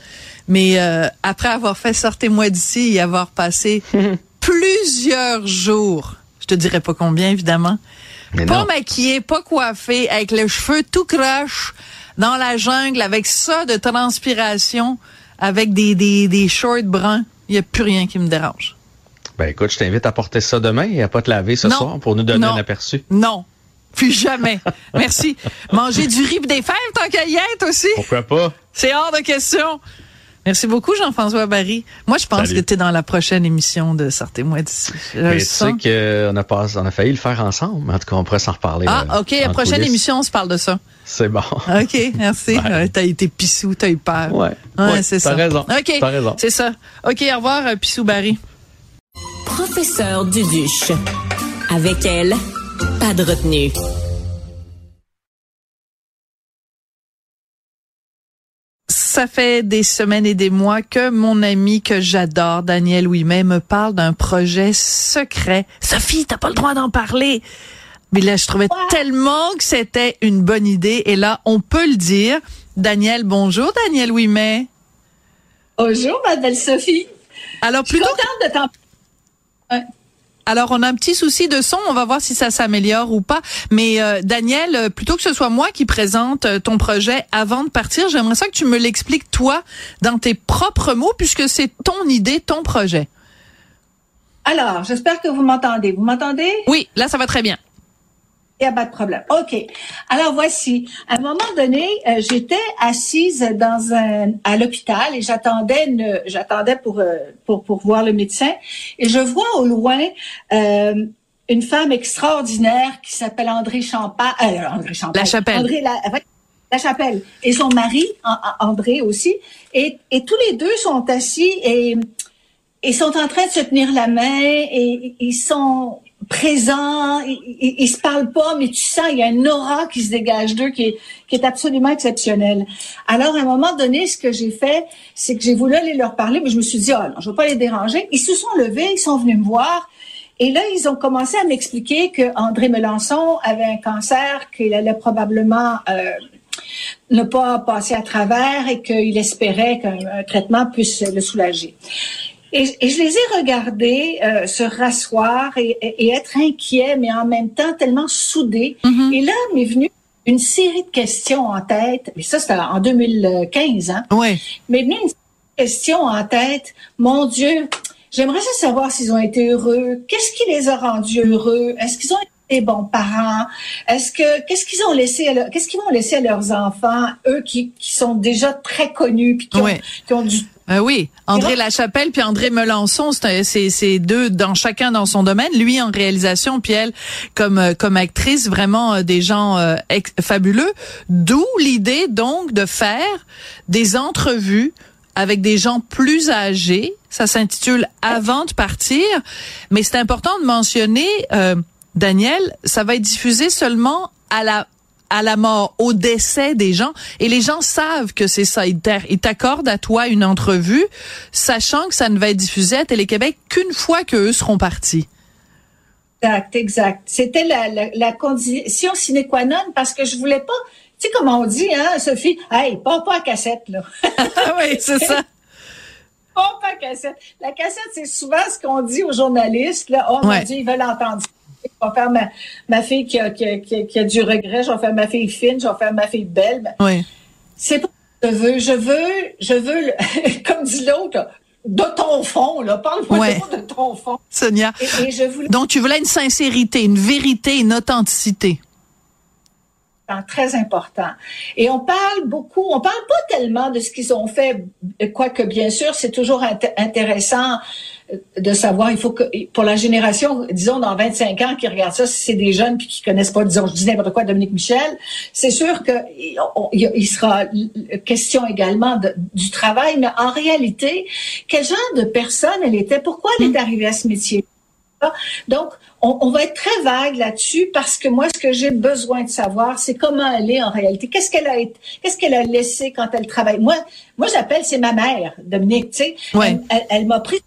mais euh, après avoir fait sortez-moi d'ici et avoir passé [LAUGHS] plusieurs jours, je te dirais pas combien évidemment, pas maquillé, pas coiffé, avec les cheveux tout croche dans la jungle, avec ça de transpiration, avec des des, des shorts bruns il n'y a plus rien qui me dérange. Ben écoute, je t'invite à porter ça demain et à pas te laver ce Non. soir pour nous donner Non. un aperçu. Non. Plus jamais. [LAUGHS] Merci. Manger du riz des fèves tant qu'à y être aussi. Pourquoi pas? C'est hors de question. Merci beaucoup, Jean-François Barry. Moi, je pense Salut. que tu es dans la prochaine émission de Sortez-moi d'ici. Je Mais le tu sais qu'on a, pas- on a failli le faire ensemble. En tout cas, on pourrait s'en reparler. Ah, euh, OK. La prochaine coulisses. émission, on se parle de ça. C'est bon. [LAUGHS] OK, merci. Ouais. Ouais, t'as été pissou, t'as eu peur. Ouais. Ouais, Ouais, c'est t'as ça. raison. OK. T'as raison. C'est ça. OK, au revoir, euh, Pissou Barry. Professeur Duduche. Avec elle, pas de retenue. Ça fait des semaines et des mois que mon ami que j'adore, Daniel Ouimet, me parle d'un projet secret. Sophie, t'as pas le droit d'en parler. Mais là, je trouvais tellement que c'était une bonne idée. Et là, on peut le dire. Daniel, bonjour, Daniel Ouimet. Bonjour, ma belle Sophie. Alors, Je suis plutôt contente de t'en Alors, on a un petit souci de son. On va voir si ça s'améliore ou pas. Mais euh, Daniel, euh, plutôt que ce soit moi qui présente euh, ton projet avant de partir, j'aimerais ça que tu me l'expliques toi dans tes propres mots, puisque c'est ton idée, ton projet. Alors, j'espère que vous m'entendez. Vous m'entendez? Oui, là, ça va très bien. Il n'y a pas de problème. OK. Alors, voici. À un moment donné, euh, j'étais assise dans un, à l'hôpital et j'attendais une- j'attendais pour, euh, pour, pour voir le médecin et je vois au loin euh, une femme extraordinaire qui s'appelle André Champagne. Euh, André Champagne. La Chapelle. André La, La Chapelle. Et son mari, An- An- André aussi. Et, et tous les deux sont assis et ils sont en train de se tenir la main et ils sont présents, ils, ils se parlent pas, mais tu sens, il y a une aura qui se dégage d'eux qui est, qui est absolument exceptionnelle. Alors, à un moment donné, ce que j'ai fait, c'est que j'ai voulu aller leur parler, mais je me suis dit, ah non, je veux pas les déranger. Ils se sont levés, ils sont venus me voir. Et là, ils ont commencé à m'expliquer que André Melançon avait un cancer, qu'il allait probablement euh, ne pas passer à travers et qu'il espérait qu'un un traitement puisse le soulager. Et, et je les ai regardés euh, se rasseoir et, et- et être inquiets, mais en même temps tellement soudés. Et là, m'est venue une série de questions en tête. Mais ça, c'était en 2015, hein? Ouais. Mais venu une question en tête. Mon Dieu, j'aimerais savoir s'ils ont été heureux. Qu'est-ce qui les a rendus heureux? Est-ce qu'ils ont été des bons parents? Est-ce que, qu'est-ce qu'ils ont laissé qu'est-ce qu'ils vont laisser à leurs enfants, eux qui, qui sont déjà très connus puis qui, ont, Ouais. qui ont du Euh, oui, André Lachapelle puis André Melançon, c'est un- c'est c'est deux dans chacun dans son domaine. Lui en réalisation, puis elle comme euh, comme actrice, vraiment euh, des gens euh, ex- fabuleux. D'où l'idée donc de faire des entrevues avec des gens plus âgés. Ça s'intitule Avant de partir, mais c'est important de mentionner, euh, Daniel, ça va être diffusé seulement à la à la mort, au décès des gens. Et les gens savent que c'est ça. Ils t'a- ils t'accordent à toi une entrevue, sachant que ça ne va être diffusé à Télé-Québec qu'une fois qu'eux seront partis. Exact, exact. C'était la, la, la condition sine qua non parce que je voulais pas, tu sais comment on dit, hein, Sophie, hey, pas pas à cassette, là. [LAUGHS] Ah oui, c'est ça. Pas pas à cassette. La cassette, c'est souvent ce qu'on dit aux journalistes, là. Oh Ouais. mon Dieu, ils veulent entendre ça. Je vais faire ma, ma fille qui a, qui, a, qui, a, qui a du regret, je vais faire ma fille fine, je vais faire ma fille belle. Ben, Oui. c'est pas ce que je veux. Je veux, je veux, [LAUGHS] comme dit l'autre, de ton fond, là. Parle-moi Ouais. de ton fond. Sonia. Et, et je voulais Donc, tu voulais une sincérité, une vérité, une authenticité. important, très important. Et on parle beaucoup, on parle pas tellement de ce qu'ils ont fait, quoique bien sûr, c'est toujours int- intéressant de savoir, il faut que, pour la génération, disons, dans 25 ans, qui regarde ça, si c'est des jeunes puis qui connaissent pas, disons, je dis n'importe quoi, Dominique Michel, c'est sûr que il- sera question également de- du travail, mais en réalité, quel genre de personne elle était? Pourquoi elle est arrivée à ce métier? Donc, on, on va être très vague là-dessus parce que moi, ce que j'ai besoin de savoir, c'est comment elle est en réalité. Qu'est-ce qu'elle a qu'est-ce qu'elle a laissé quand elle travaille? Moi, moi, j'appelle c'est ma mère, Dominique. Tu sais, Ouais. elle, elle- elle m'a pris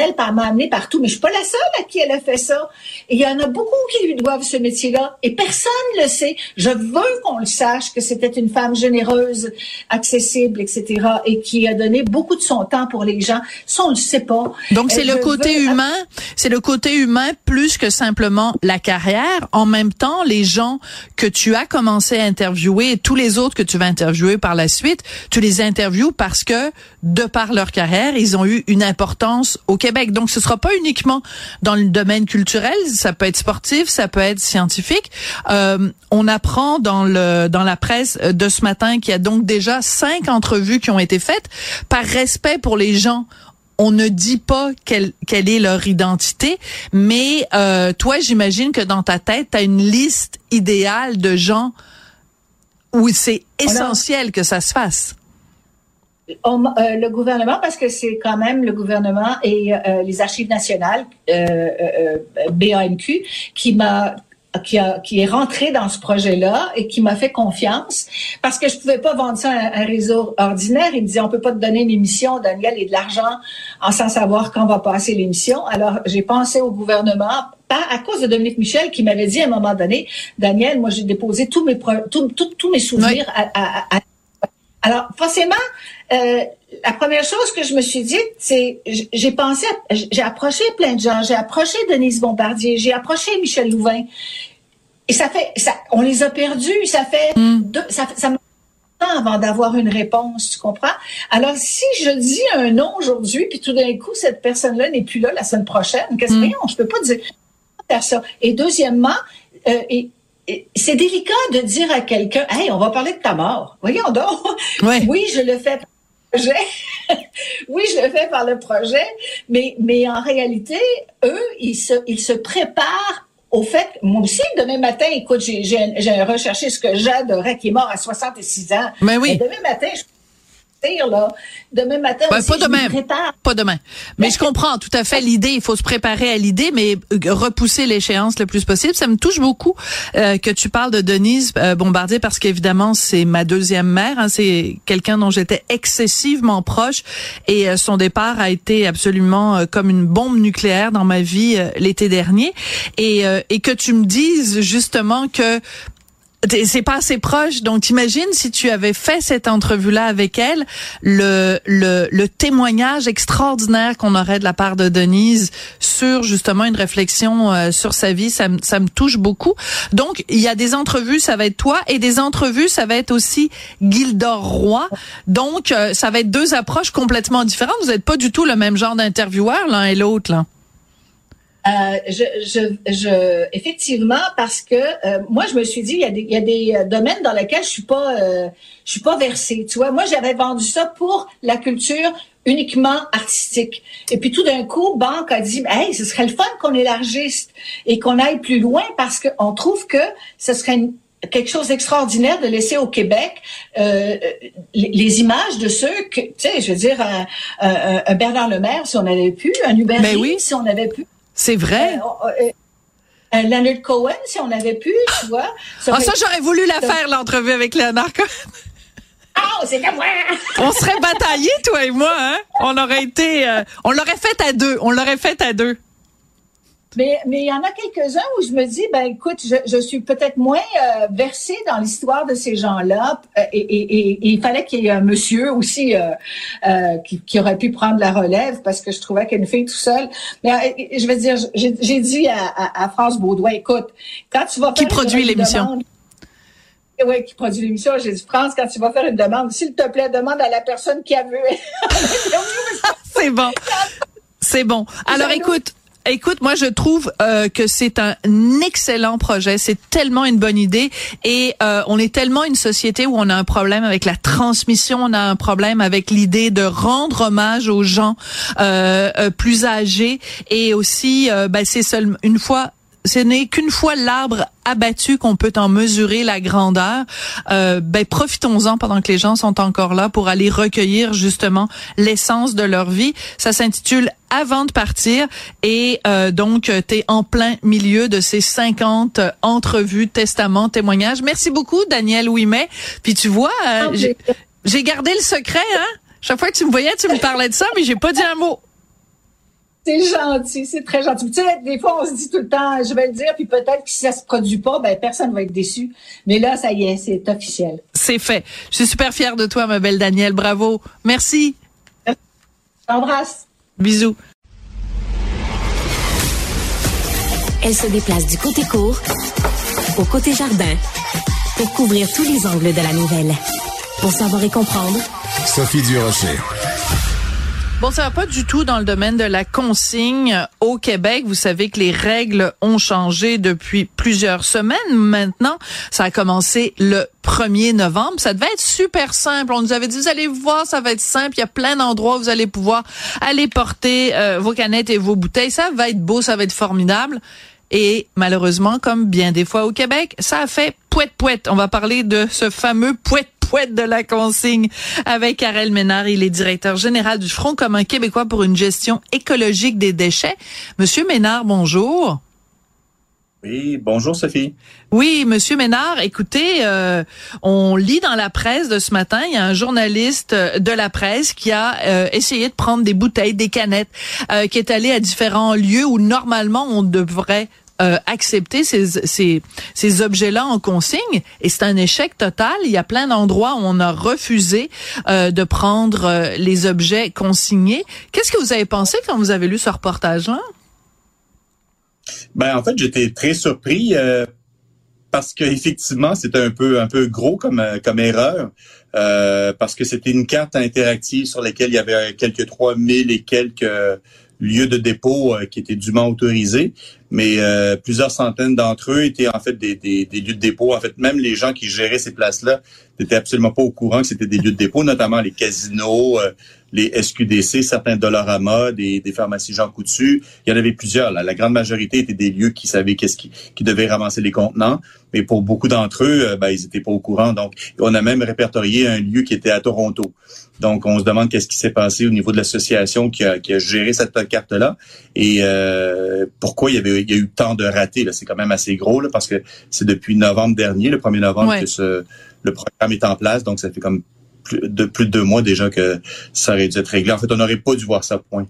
elle par m'a amené partout, mais je suis pas la seule à qui elle a fait ça. Et il y en a beaucoup qui lui doivent ce métier-là, et personne le sait. Je veux qu'on le sache que c'était une femme généreuse, accessible, etc., et qui a donné beaucoup de son temps pour les gens. Ça, on le sait pas. Donc, c'est le côté veux- humain, c'est le côté humain plus que simplement la carrière. En même temps, les gens que tu as commencé à interviewer et tous les autres que tu vas interviewer par la suite, tu les interviews parce que, de par leur carrière, ils ont eu une importance au Québec. Québec. Donc, ce sera pas uniquement dans le domaine culturel, ça peut être sportif, ça peut être scientifique. Euh, on apprend dans le dans la presse de ce matin qu'il y a donc déjà cinq entrevues qui ont été faites par respect pour les gens on ne dit pas quelle, quelle est leur identité, mais euh, toi, j'imagine que dans ta tête, tu as une liste idéale de gens où c'est essentiel que ça se fasse. Euh, le gouvernement, parce que c'est quand même le gouvernement et euh, les archives nationales, euh, BANQ, qui m'a qui, a, qui est rentré dans ce projet-là et qui m'a fait confiance parce que je pouvais pas vendre ça à un réseau ordinaire. Il me disait, on peut pas te donner une émission, Daniel, et de l'argent en sans savoir quand va passer l'émission. Alors, j'ai pensé au gouvernement, pas à cause de Dominique Michel qui m'avait dit à un moment donné, Daniel, moi, j'ai déposé tous mes, tous mes souvenirs à, à, Alors, forcément, euh, la première chose que je me suis dit, c'est, j'ai pensé, j'ai approché plein de gens, j'ai approché Denise Bombardier, j'ai approché Michel Louvain, et ça fait, ça, on les a perdus, ça fait, mm. deux, ça, ça avant d'avoir une réponse, tu comprends? Alors, si je dis un nom aujourd'hui, puis tout d'un coup, cette personne-là n'est plus là la semaine prochaine, qu'est-ce que mm. je peux pas dire faire ça. Et deuxièmement, euh, et, c'est délicat de dire à quelqu'un, hey, on va parler de ta mort. Voyons donc. [LAUGHS] Oui, je le fais [LAUGHS] oui, je le fais par le projet, mais, mais en réalité, eux, ils se, ils se préparent au fait, moi aussi, demain matin, écoute, j'ai recherché ce que j'adorais, qui est mort à 66 ans. Mais oui. demain matin, je là. Demain matin, ben, pas demain. Pas demain. Mais je comprends tout à fait l'idée. Il faut se préparer à l'idée, mais euh, repousser l'échéance le plus possible. Ça me touche beaucoup euh, que tu parles de Denise euh, Bombardier parce qu'évidemment, c'est ma deuxième mère. Hein. c'est quelqu'un dont j'étais excessivement proche et son départ a été absolument comme une bombe nucléaire dans ma vie l'été dernier. Et, et que tu me dises justement que c'est pas assez proche. Donc, t'imagines si tu avais fait cette entrevue-là avec elle, le, le, le témoignage extraordinaire qu'on aurait de la part de Denise sur justement une réflexion euh, sur sa vie, ça, ça me touche beaucoup. Donc, il y a des entrevues, ça va être toi, et des entrevues, ça va être aussi Gildor Roy. Donc, euh, ça va être deux approches complètement différentes. Vous n'êtes pas du tout le même genre d'intervieweur l'un et l'autre, là. Euh, je, je, je, effectivement, parce que euh, moi, je me suis dit, il y a des, il y a des euh, domaines dans lesquels je suis pas, euh, je suis pas versée. Tu vois, moi, j'avais vendu ça pour la culture uniquement artistique. Et puis tout d'un coup, Banque a dit, hey, ce serait le fun qu'on élargisse et qu'on aille plus loin parce qu'on trouve que ce serait quelque chose d'extraordinaire de laisser au Québec euh, les, images de ceux que, tu sais, je veux dire, un, un, Bernard Lemaire, si on avait pu, un Hubert ben oui. si on avait pu. C'est vrai? Euh, euh, euh, Leonard Cohen, si on avait pu, tu vois. Ça ah, ça, j'aurais voulu la faire, l'entrevue avec Leonard Cohen. Oh, c'est comme moi! [LAUGHS] on serait bataillés, toi et moi, hein? On aurait été, on l'aurait fait à deux. On l'aurait fait à deux. Mais mais il y en a quelques-uns où je me dis ben écoute je, je suis peut-être moins euh, versée dans l'histoire de ces gens-là euh, et, et, et, il fallait qu'il y ait un monsieur aussi euh, euh, qui, qui, aurait pu prendre la relève parce que je trouvais qu'une fille tout seule. Mais je veux dire j'ai dit à, à, à, France Baudouin écoute quand tu vas faire qui produit l'émission? Oui, qui produit l'émission. J'ai dit, France, quand tu vas faire une demande, s'il te plaît, demande à la personne qui a vu. [LAUGHS] [LAUGHS] C'est bon. C'est bon. Alors, écoute, Écoute, moi je trouve euh, que c'est un excellent projet, c'est tellement une bonne idée. Et euh, on est tellement une société où on a un problème avec la transmission, on a un problème avec l'idée de rendre hommage aux gens euh, euh plus âgés. Et aussi ben, c'est seulement une fois ce n'est qu'une fois l'arbre abattu qu'on peut en mesurer la grandeur. Euh, ben profitons-en pendant que les gens sont encore là pour aller recueillir justement l'essence de leur vie. Ça s'intitule Avant de partir et euh, donc tu es en plein milieu de ces 50 entrevues, testaments, témoignages. Merci beaucoup Daniel Ouimet. Puis tu vois, euh, j'ai gardé le secret hein? Chaque fois que tu me voyais, tu me parlais de ça, mais j'ai pas dit un mot. C'est gentil, c'est très gentil. Tu sais, des fois, on se dit tout le temps, je vais le dire, puis peut-être que si ça se produit pas, ben personne va être déçu. Mais là, ça y est, c'est officiel. C'est fait. Je suis super fière de toi, ma belle Danielle. Bravo. Merci. Embrasse. Bisous. Elle se déplace du côté court au côté jardin pour couvrir tous les angles de la nouvelle. Pour savoir et comprendre, Sophie Durocher. Bon, ça va pas du tout dans le domaine de la consigne au Québec. Vous savez que les règles ont changé depuis plusieurs semaines. Maintenant, ça a commencé le 1er novembre. Ça devait être super simple. On nous avait dit, vous allez voir, ça va être simple. Il y a plein d'endroits où vous allez pouvoir aller porter euh, vos canettes et vos bouteilles. Ça va être beau, ça va être formidable. Et malheureusement, comme bien des fois au Québec, ça a fait pouette pouette. On va parler de ce fameux pouette pouette de la consigne avec Karel Ménard. Il est directeur général du Front commun québécois pour une gestion écologique des déchets. Monsieur Ménard, bonjour. Oui, bonjour Sophie. Oui, Monsieur Ménard, écoutez, euh, on lit dans la presse de ce matin, il y a un journaliste de la presse qui a euh, essayé de prendre des bouteilles, des canettes, euh, qui est allé à différents lieux où normalement on devrait euh, accepter ces, objets-là en consigne et c'est un échec total. Il y a plein d'endroits où on a refusé euh, de prendre euh, les objets consignés. Qu'est-ce que vous avez pensé quand vous avez lu ce reportage-là? Ben en fait, j'étais très surpris parce que effectivement, c'était un peu gros comme comme erreur parce que c'était une carte interactive sur laquelle il y avait quelques 3000 et quelques lieux de dépôt euh, qui étaient dûment autorisés, mais euh, plusieurs centaines d'entre eux étaient en fait des, des, des, lieux de dépôt. En fait, même les gens qui géraient ces places-là n'étaient absolument pas au courant que c'était des lieux de dépôt, notamment les casinos, euh, les SQDC, certains Dollarama, des, des pharmacies Jean Coutu. Il y en avait plusieurs. Là. La grande majorité étaient des lieux qui savaient qu'est-ce qui, qui devait ramasser les contenants, mais pour beaucoup d'entre eux, ben, ils étaient pas au courant. Donc, on a même répertorié un lieu qui était à Toronto. Donc, on se demande qu'est-ce qui s'est passé au niveau de l'association qui a, qui a géré cette carte-là et euh, pourquoi il y avait il y a eu tant de ratés. C'est quand même assez gros là, parce que c'est depuis novembre dernier, le 1er novembre, que ce, le programme est en place. Donc, ça fait comme plus de, plus de deux mois déjà que ça aurait dû être réglé. En fait, on n'aurait pas dû voir ça point.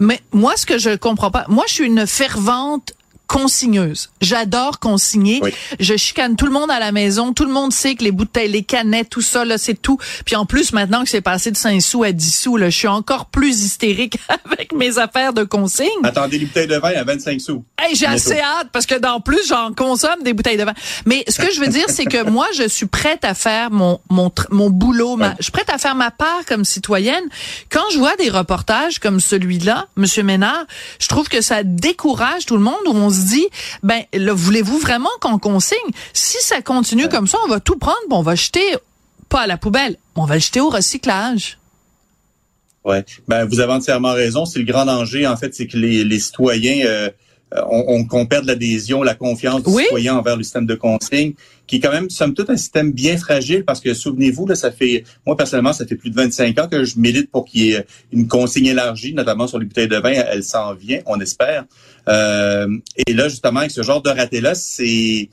Mais moi, ce que je comprends pas, moi, je suis une fervente consigneuse. J'adore consigner. Je chicane tout le monde à la maison. Tout le monde sait que les bouteilles, les canettes, tout ça, là, c'est tout. Puis en plus, maintenant que c'est passé de 5 sous à 10 sous, là, je suis encore plus hystérique [LAUGHS] avec mes affaires de consigne. Attendez les bouteilles de vin à 25 sous. Hey, j'ai assez hâte parce que dans plus, j'en consomme des bouteilles de vin. Mais ce que je veux dire, c'est que [LAUGHS] moi, je suis prête à faire mon, mon, mon boulot. Ma, je suis prête à faire ma part comme citoyenne. Quand je vois des reportages comme celui-là, Monsieur Ménard, je trouve que ça décourage tout le monde où on se dit, ben, voulez-vous vraiment qu'on consigne? Si ça continue comme ça, on va tout prendre, on va jeter, pas à la poubelle, on va le jeter au recyclage. Ouais, ben vous avez entièrement raison. C'est le grand danger, en fait, c'est que les, citoyens euh, euh, on, on, perd l'adhésion, la confiance du citoyen envers le système de consigne, qui est quand même, somme toute, un système bien fragile parce que, souvenez-vous, là, ça fait, moi, personnellement, ça fait plus de 25 ans que je milite pour qu'il y ait une consigne élargie, notamment sur les bouteilles de vin. Elle s'en vient, on espère. Euh, et là, justement, avec ce genre de raté-là, c'est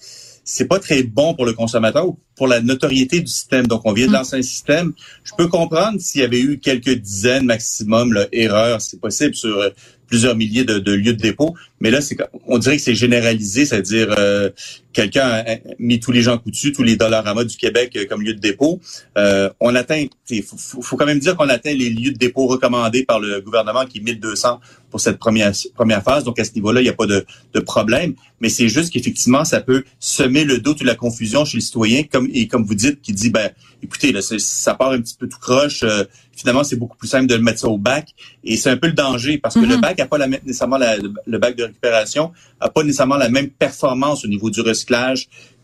c'est pas très bon pour le consommateur ou pour la notoriété du système. Donc, on vient de mm. lancer un système. Je peux comprendre s'il y avait eu quelques dizaines maximum là, erreurs, c'est possible sur plusieurs milliers de, de, lieux de dépôt. Mais là, c'est on dirait que c'est généralisé, c'est-à-dire euh, quelqu'un a mis tous les gens coutus, tous les dollars à mode du Québec euh, comme lieu de dépôt. Euh, on atteint, il faut, faut, quand même dire qu'on atteint les lieux de dépôt recommandés par le gouvernement, qui est 1200 pour cette première première phase. Donc à ce niveau-là, il n'y a pas de, de problème. Mais c'est juste qu'effectivement, ça peut semer le doute ou la confusion chez le citoyen, comme et comme vous dites, qui dit ben, écoutez, là, ça part un petit peu tout croche. Euh, finalement, c'est beaucoup plus simple de le mettre ça au bac. Et c'est un peu le danger parce que le mm-hmm. bac n'a pas la, nécessairement la, le bac de récupération a pas nécessairement la même performance au niveau du recyclage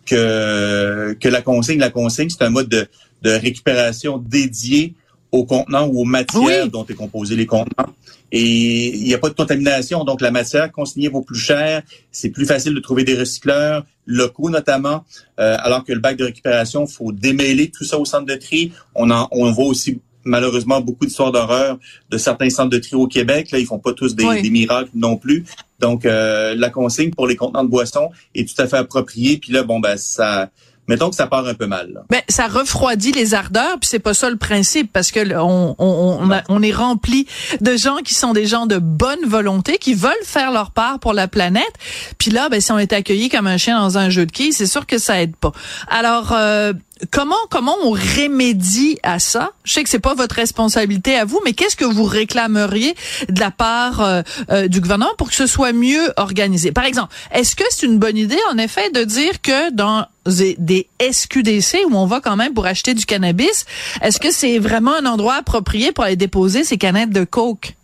que que la consigne. La consigne, c'est un mode de, de récupération dédié aux contenants ou aux matières dont est composé les contenants. Et il n'y a pas de contamination, donc la matière consignée vaut plus cher. C'est plus facile de trouver des recycleurs locaux notamment, euh, alors que le bac de récupération, faut démêler tout ça au centre de tri. On en, on voit aussi malheureusement beaucoup d'histoires d'horreur de certains centres de tri au Québec. Là, ils font pas tous des, des miracles non plus. Donc, euh, la consigne pour les contenants de boissons est tout à fait appropriée. Puis là, bon, ben ça mettons que ça part un peu mal. Mais ça refroidit les ardeurs, puis c'est pas ça le principe, parce que on, on, on, est rempli de gens qui sont des gens de bonne volonté, qui veulent faire leur part pour la planète. Puis là, ben, si on est accueilli comme un chien dans un jeu de quilles, c'est sûr que ça aide pas. Alors, euh, comment comment on remédie à ça? Je sais que c'est pas votre responsabilité à vous, mais qu'est-ce que vous réclameriez de la part euh, euh, du gouvernement pour que ce soit mieux organisé? Par exemple, est-ce que c'est une bonne idée en effet de dire que dans des SQDC où on va quand même pour acheter du cannabis. Est-ce que c'est vraiment un endroit approprié pour aller déposer ces canettes de coke?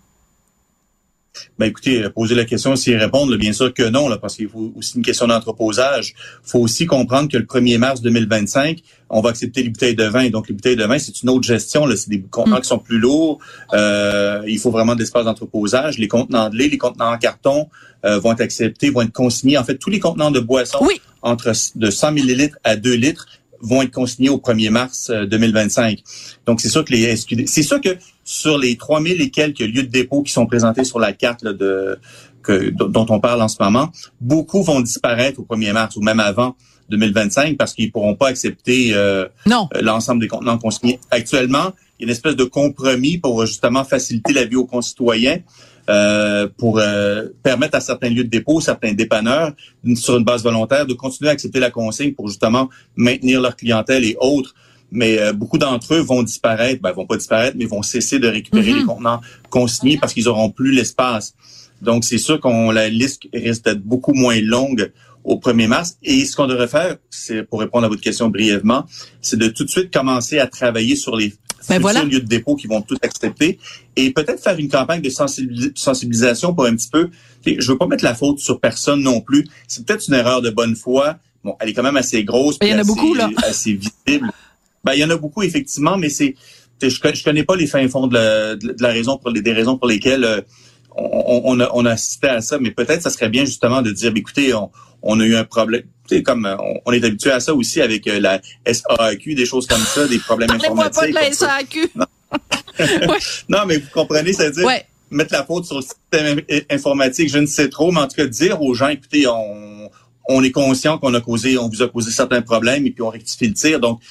Ben écoutez, euh, poser la question, s'y répondre, bien sûr que non, là, parce qu'il faut aussi une question d'entreposage. Il faut aussi comprendre que le 1er mars 2025, on va accepter les bouteilles de vin. Donc, les bouteilles de vin, c'est une autre gestion. C'est des contenants mm. qui sont plus lourds. Euh, il faut vraiment de l'espace d'entreposage. Les contenants de lait, les contenants en carton euh, vont être acceptés, vont être consignés. En fait, tous les contenants de boissons entre de 100 millilitres à 2 litres vont être consignés au 1er mars 2025. Donc, c'est sûr que les SQD, c'est sûr que sur les 3000 et quelques lieux de dépôt qui sont présentés sur la carte de, que, dont on parle en ce moment, beaucoup vont disparaître au 1er mars ou même avant 2025 parce qu'ils pourront pas accepter euh, euh, l'ensemble des contenants consignés. Actuellement, il y a une espèce de compromis pour justement faciliter la vie aux concitoyens. Euh, pour euh, permettre à certains lieux de dépôt, certains dépanneurs, sur une base volontaire, de continuer à accepter la consigne pour justement maintenir leur clientèle et autres mais euh, beaucoup d'entre eux vont disparaître, ben, vont pas disparaître, mais vont cesser de récupérer les mhm. contenants consignés parce qu'ils auront plus l'espace. Donc, c'est sûr qu'on la liste risque d'être beaucoup moins longue au 1er mars. Et ce qu'on devrait faire, c'est pour répondre à votre question brièvement, c'est de tout de suite commencer à travailler sur les ben lieux de dépôt qui vont tout accepter et peut-être faire une campagne de sensibilisation pour un petit peu. Je veux pas mettre la faute sur personne non plus. C'est peut-être une erreur de bonne foi. Bon, elle est quand même assez grosse. Ben, il y en a beaucoup là. Assez visible. Ben, il y en a beaucoup, effectivement, mais c'est je, je connais pas les fins fonds de la, de la raison pour les des raisons pour lesquelles euh, on, on, a, on a assisté à ça, mais peut-être ça serait bien justement de dire, ben, écoutez, on, on a eu un problème. Sais, comme euh, on, est habitué à ça aussi avec euh, la SAQ, des choses comme ça, des problèmes informatiques. pas de la SAQ. [LAUGHS] Non. mais vous comprenez, c'est-à-dire mettre la faute sur le système informatique, je ne sais trop, mais en tout cas dire aux gens, écoutez, on, on est conscient qu'on a causé, on vous a causé certains problèmes et puis on rectifie le tir. Donc,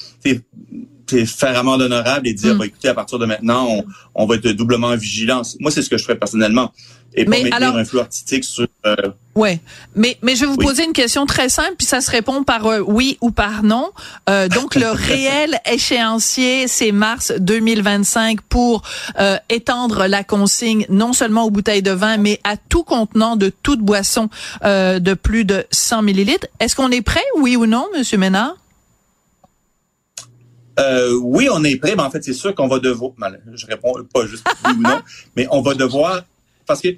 faire amende honorable et dire, mm. bah, écoutez, à partir de maintenant, on, on, va être doublement vigilant. Moi, c'est ce que je ferais personnellement. Et pas maintenir un flou artistique sur... Euh, ouais, mais mais je vais vous poser une question très simple, puis ça se répond par euh, oui ou par non. Euh, donc le [LAUGHS] réel échéancier, c'est mars 2025 pour euh, étendre la consigne non seulement aux bouteilles de vin, mais à tout contenant de toute boisson euh, de plus de 100 millilitres. Est-ce qu'on est prêt, oui ou non, Monsieur Ménard? Euh, oui, on est prêt, mais en fait, c'est sûr qu'on va devoir. Je réponds pas juste oui ou non, [LAUGHS] mais on va devoir parce que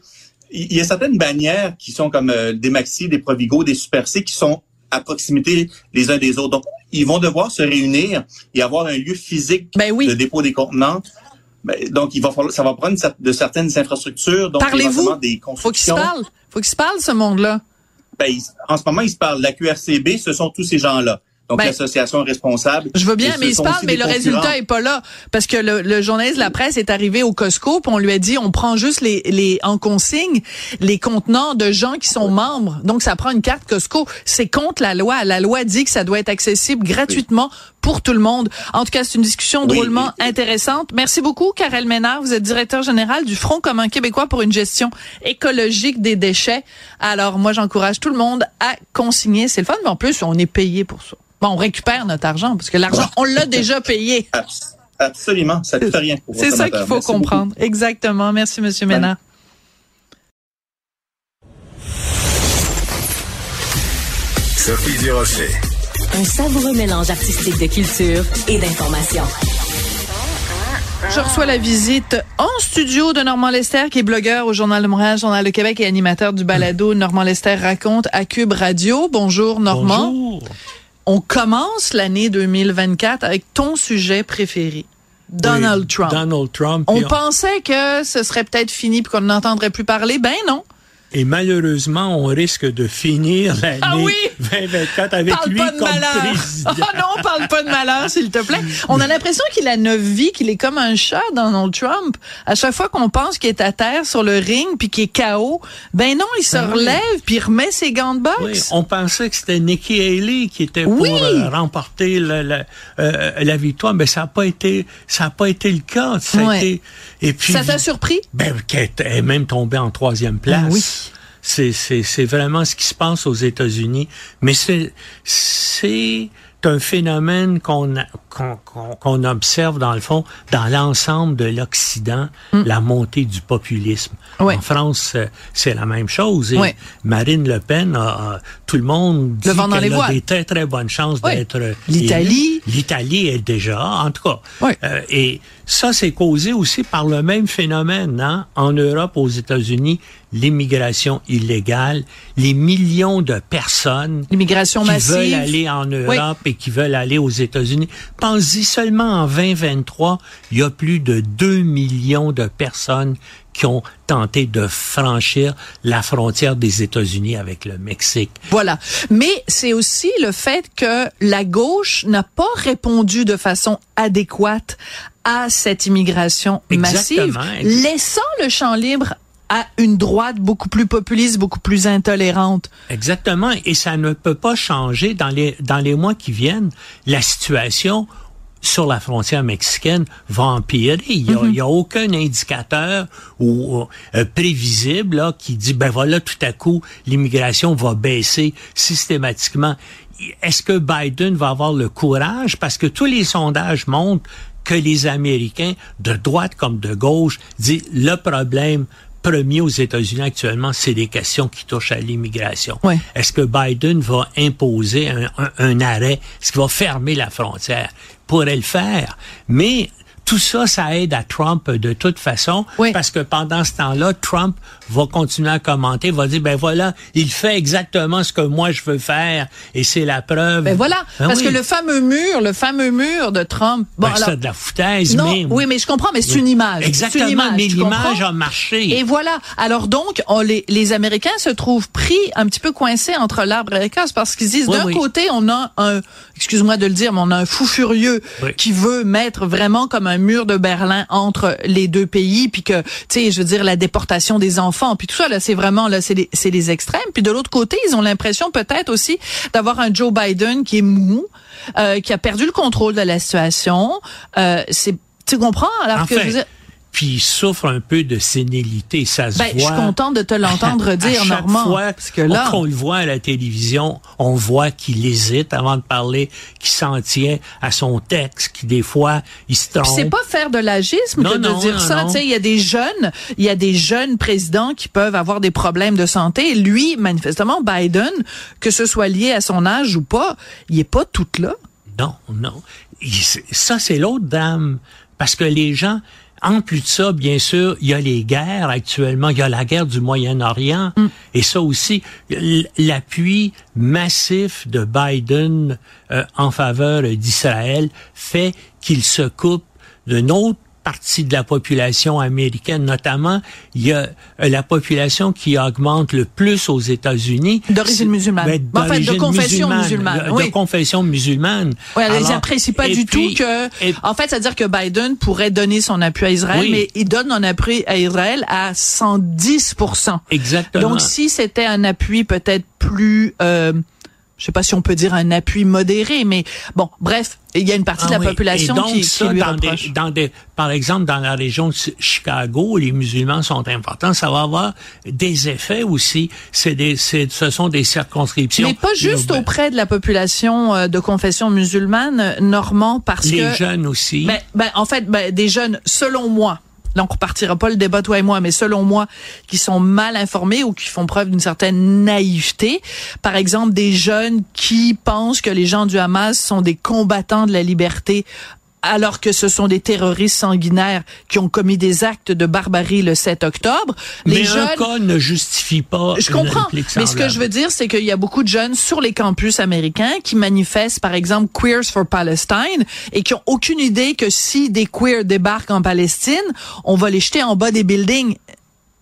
il y a certaines bannières qui sont comme euh, des Maxi, des Provigo, des Super C qui sont à proximité les uns des autres. Donc, ils vont devoir se réunir et avoir un lieu physique ben de dépôt des contenants. Ben, donc, il va falloir, ça va prendre de certaines infrastructures. Donc, Parlez-vous? Des Faut qu'ils se parlent. Faut qu'ils se parlent, ce monde-là. Ben, en ce moment, ils se parlent. La QRCB, ce sont tous ces gens-là. Donc, ben, l'association responsable. Je veux bien, mais il se parle, mais le résultat est pas là. Parce que le, le journaliste de la presse est arrivé au Costco, puis on lui a dit, on prend juste les, les en consigne les contenants de gens qui sont membres. Donc, ça prend une carte Costco. C'est contre la loi. La loi dit que ça doit être accessible gratuitement pour tout le monde. En tout cas, c'est une discussion drôlement intéressante. Merci beaucoup, Karel Ménard. Vous êtes directeur général du Front commun québécois pour une gestion écologique des déchets. Alors, moi, j'encourage tout le monde à consigner. C'est le fun, mais en plus, on est payé pour ça. Bon, on récupère notre argent parce que l'argent, on l'a déjà payé. Absolument, ça coûte rien. C'est ça qu'il faut comprendre. Exactement. Merci, Monsieur Ménard. Sophie Durocher. Un savoureux mélange artistique de culture et d'information. Je reçois la visite en studio de Normand Lester, qui est blogueur au Journal de Montréal, Journal de Québec et animateur du balado Normand Lester raconte à Cube Radio. Bonjour Normand. Bonjour on commence l'année 2024 avec ton sujet préféré. Donald Trump. Donald Trump. On, pensait que ce serait peut-être fini puis qu'on n'entendrait plus parler. Ben non. Et malheureusement, on risque de finir l'année ah oui? 2024 avec lui comme président. Oh non, parle pas de malheur, s'il te plaît. On a l'impression qu'il a neuf vies, qu'il est comme un chat, Donald Trump. À chaque fois qu'on pense qu'il est à terre sur le ring puis qu'il est KO, ben non, il se ah relève puis il remet ses gants de boxe. Oui, on pensait que c'était Nikki Haley qui était pour euh, remporter la, euh, la, victoire, mais ça n'a pas été, ça a pas été le cas. Ça et puis. Ça t'a surpris? Ben, qu'elle est même tombée en troisième place. oui. C'est, vraiment ce qui se passe aux États-Unis. Mais c'est, un phénomène qu'on qu'on observe dans le fond dans l'ensemble de l'Occident mm. la montée du populisme. En France, euh, c'est la même chose. Et Marine Le Pen, a, tout le monde dit qu'elle a des très très bonnes chances d'être l'Italie. L'Italie est déjà, en tout cas. Euh, et ça, c'est causé aussi par le même phénomène. Hein? En Europe, aux États-Unis, l'immigration illégale, les millions de personnes l'immigration qui massive. veulent aller en Europe et qui veulent aller aux États-Unis. Pensez seulement en 2023, il y a plus de 2 millions de personnes qui ont tenté de franchir la frontière des États-Unis avec le Mexique. Voilà. Mais c'est aussi le fait que la gauche n'a pas répondu de façon adéquate à cette immigration massive, laissant le champ libre à une droite beaucoup plus populiste, beaucoup plus intolérante. Exactement. Et ça ne peut pas changer dans les, dans les mois qui viennent. La situation sur la frontière mexicaine va empirer. Il n'y a, mhm. a, aucun indicateur ou euh, prévisible là, qui dit ben voilà tout à coup l'immigration va baisser systématiquement. Est-ce que Biden va avoir le courage? Parce que tous les sondages montrent que les Américains de droite comme de gauche disent le problème premier aux États-Unis actuellement, c'est des questions qui touchent à l'immigration. Est-ce que Biden va imposer un, un arrêt? Est-ce qu'il va fermer la frontière? pourrait le faire. Mais tout ça, ça aide à Trump de toute façon, parce que pendant ce temps-là, Trump va continuer à commenter, va dire, ben voilà, il fait exactement ce que moi je veux faire, et c'est la preuve. Ben voilà, ben parce que le fameux mur, le fameux mur de Trump. Bon, ben, c'est de la foutaise, non, mais... Oui, mais je comprends, mais c'est une image. Exactement, une image, mais l'image a marché. Et voilà. Alors donc, on, les, les Américains se trouvent pris un petit peu coincés entre l'arbre et l'écasse, parce qu'ils disent, d'un côté, on a un, excuse-moi de le dire, mais on a un fou furieux qui veut mettre vraiment comme un mur de Berlin entre les deux pays, puis que, tu sais, je veux dire, la déportation des enfants, puis tout ça, là, c'est vraiment, là, c'est les, c'est les extrêmes. Puis de l'autre côté, ils ont l'impression peut-être aussi d'avoir un Joe Biden qui est mou, euh, qui a perdu le contrôle de la situation. Euh, c'est, tu comprends? Alors que, je puis il souffre un peu de sénilité, ça se ben, voit. Je suis contente de te l'entendre [LAUGHS] dire, à chaque Normand. Fois parce que là, qu'on le voit à la télévision, on voit qu'il hésite avant de parler, qu'il s'en tient à son texte, qui des fois il se trompe. C'est pas faire de l'agisme de, de dire ça. Tu sais, il y a des jeunes, il y a des jeunes présidents qui peuvent avoir des problèmes de santé. Lui, manifestement, Biden, que ce soit lié à son âge ou pas, il est pas tout là. Non, non. ça, c'est l'autre dame. Parce que les gens, en plus de ça, bien sûr, il y a les guerres actuellement. Il y a la guerre du Moyen-Orient. Mm. Et ça aussi, l'appui massif de Biden euh, en faveur d'Israël fait qu'il se coupe d'une autre partie de la population américaine, notamment, il y a euh, la population qui augmente le plus aux États-Unis. D'origine musulmane. Ben, en fait, de confession musulmane. De, confession musulmane. Oui, ils n'apprécient pas du tout que... en fait, c'est-à-dire que Biden pourrait donner son appui à Israël, mais il donne un appui à Israël à 110 Exactement. Donc, si c'était un appui peut-être plus... Euh, je sais pas si on peut dire un appui modéré, mais bon, bref, il y a une partie de la ah population qui, qui, lui dans des, dans des, par exemple, dans la région de Chicago, les musulmans sont importants, ça va avoir des effets aussi. C'est des, ce sont des circonscriptions. Mais pas juste auprès de la population euh, de confession musulmane, Normand, parce que les jeunes aussi. Ben, ben, en fait, ben, des jeunes, selon moi, donc on repartira pas le débat toi et moi, mais selon moi, qui sont mal informés ou qui font preuve d'une certaine naïveté. Par exemple, des jeunes qui pensent que les gens du Hamas sont des combattants de la liberté alors que ce sont des terroristes sanguinaires qui ont commis des actes de barbarie le 7 octobre. Les mais jeunes, un cas ne justifie pas. Je comprends. Mais ce que je veux dire, c'est qu'il y a beaucoup de jeunes sur les campus américains qui manifestent, par exemple, Queers for Palestine, et qui ont aucune idée que si des queers débarquent en Palestine, on va les jeter en bas des buildings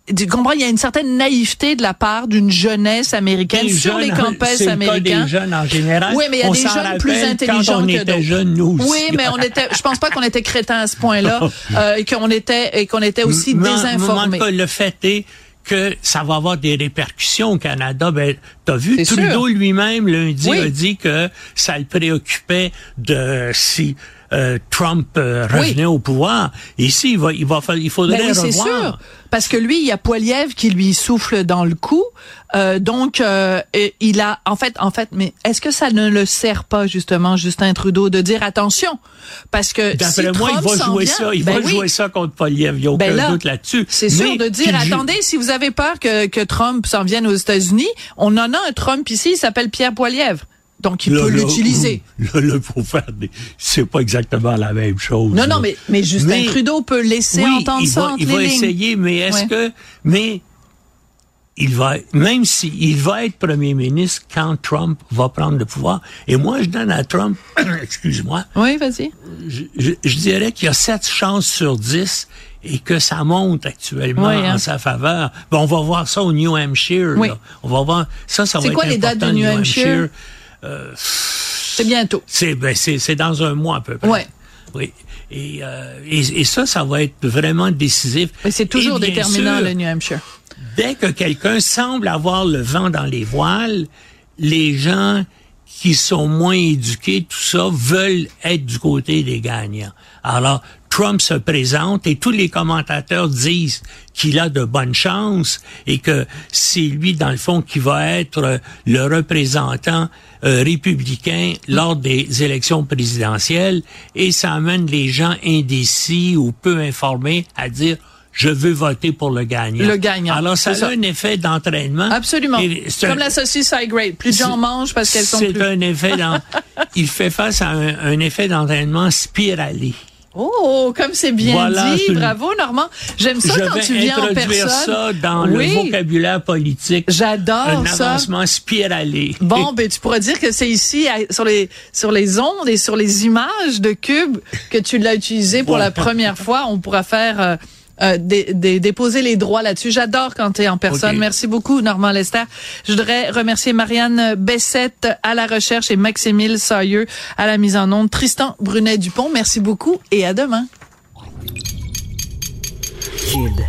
il y a une certaine naïveté de la part d'une jeunesse américaine sur les campus américains. des jeunes en général. Oui, mais il y a des jeunes plus intelligents on que d'autres. Jeunes, nous Oui, mais on était, je pense pas qu'on était crétins à ce point-là, [LAUGHS] euh, et qu'on était, et qu'on était aussi désinformés. Le fait est que ça va avoir des répercussions au Canada. Ben, t'as vu, Trudeau lui-même lundi a dit que ça le préoccupait de si euh, Trump euh, revenait au pouvoir. Ici, il va, il va, il faudrait ben oui, revoir. Sûr, parce que lui, il y a Poiliev qui lui souffle dans le cou. Euh, donc, euh, il a, en fait, en fait, mais est-ce que ça ne le sert pas justement Justin Trudeau de dire attention, parce que d'après si moi, Trump il va jouer ça, il ben va jouer ça contre Poiliev. Il n'y a aucun ben doute là-dessus. C'est sûr de dire attendez, si vous avez peur que, que Trump s'en vienne aux États-Unis, on en a un Trump ici, il s'appelle Pierre Poilievre. Donc, il peut l'utiliser. Là, là, pour faire des... C'est pas exactement la même chose. Non, non, mais, mais Justin mais, Trudeau peut laisser oui, entendre il ça va, entre il les va lignes. essayer, mais est-ce ouais. que... Mais il va, même si il va être premier ministre quand Trump va prendre le pouvoir. Et moi, je donne à Trump, [COUGHS] excuse-moi. Oui, vas-y. Je, je, je, dirais qu'il y a sept chances sur 10 et que ça monte actuellement oui, hein. en sa faveur. Ben, on va voir ça au New Hampshire. Oui. Là. On va voir ça, ça va C'est être quoi les dates important, New Hampshire? Hampshire. Euh, c'est bientôt. C'est ben, dans un mois à peu près. Ouais. Oui. Et, euh, et, et, ça, ça va être vraiment décisif. Mais c'est toujours déterminant, sûr, le New Hampshire. Dès que quelqu'un semble avoir le vent dans les voiles, les gens qui sont moins éduqués, tout ça, veulent être du côté des gagnants. Alors, Trump se présente et tous les commentateurs disent qu'il a de bonnes chances et que c'est lui, dans le fond, qui va être le représentant euh, républicain lors des élections présidentielles et ça amène les gens indécis ou peu informés à dire je veux voter pour le gagnant. Le gagnant. Alors, ça a ça. un effet d'entraînement. Absolument. Un, Comme la saucisse high grade. Plus de gens mangent parce qu'elles sont plus... C'est un effet... [LAUGHS] Il fait face à un, un effet d'entraînement spiralé. Oh, comme c'est bien voilà, dit. Bravo, Normand. J'aime ça quand tu viens en personne. ça dans oui. le vocabulaire politique. J'adore Un ça. avancement spiralé. Bon, ben tu pourras dire que c'est ici sur les sur les ondes et sur les images de Cube que tu l'as utilisé pour la première fois. On pourra faire euh, euh, dé- dé- déposer les droits là-dessus. J'adore quand tu es en personne. Merci beaucoup, Normand Lester. Je voudrais remercier Marianne Bessette à la recherche et Maximile Sailleux à la mise en onde. Tristan Brunet-Dupont, merci beaucoup et à demain. Cube.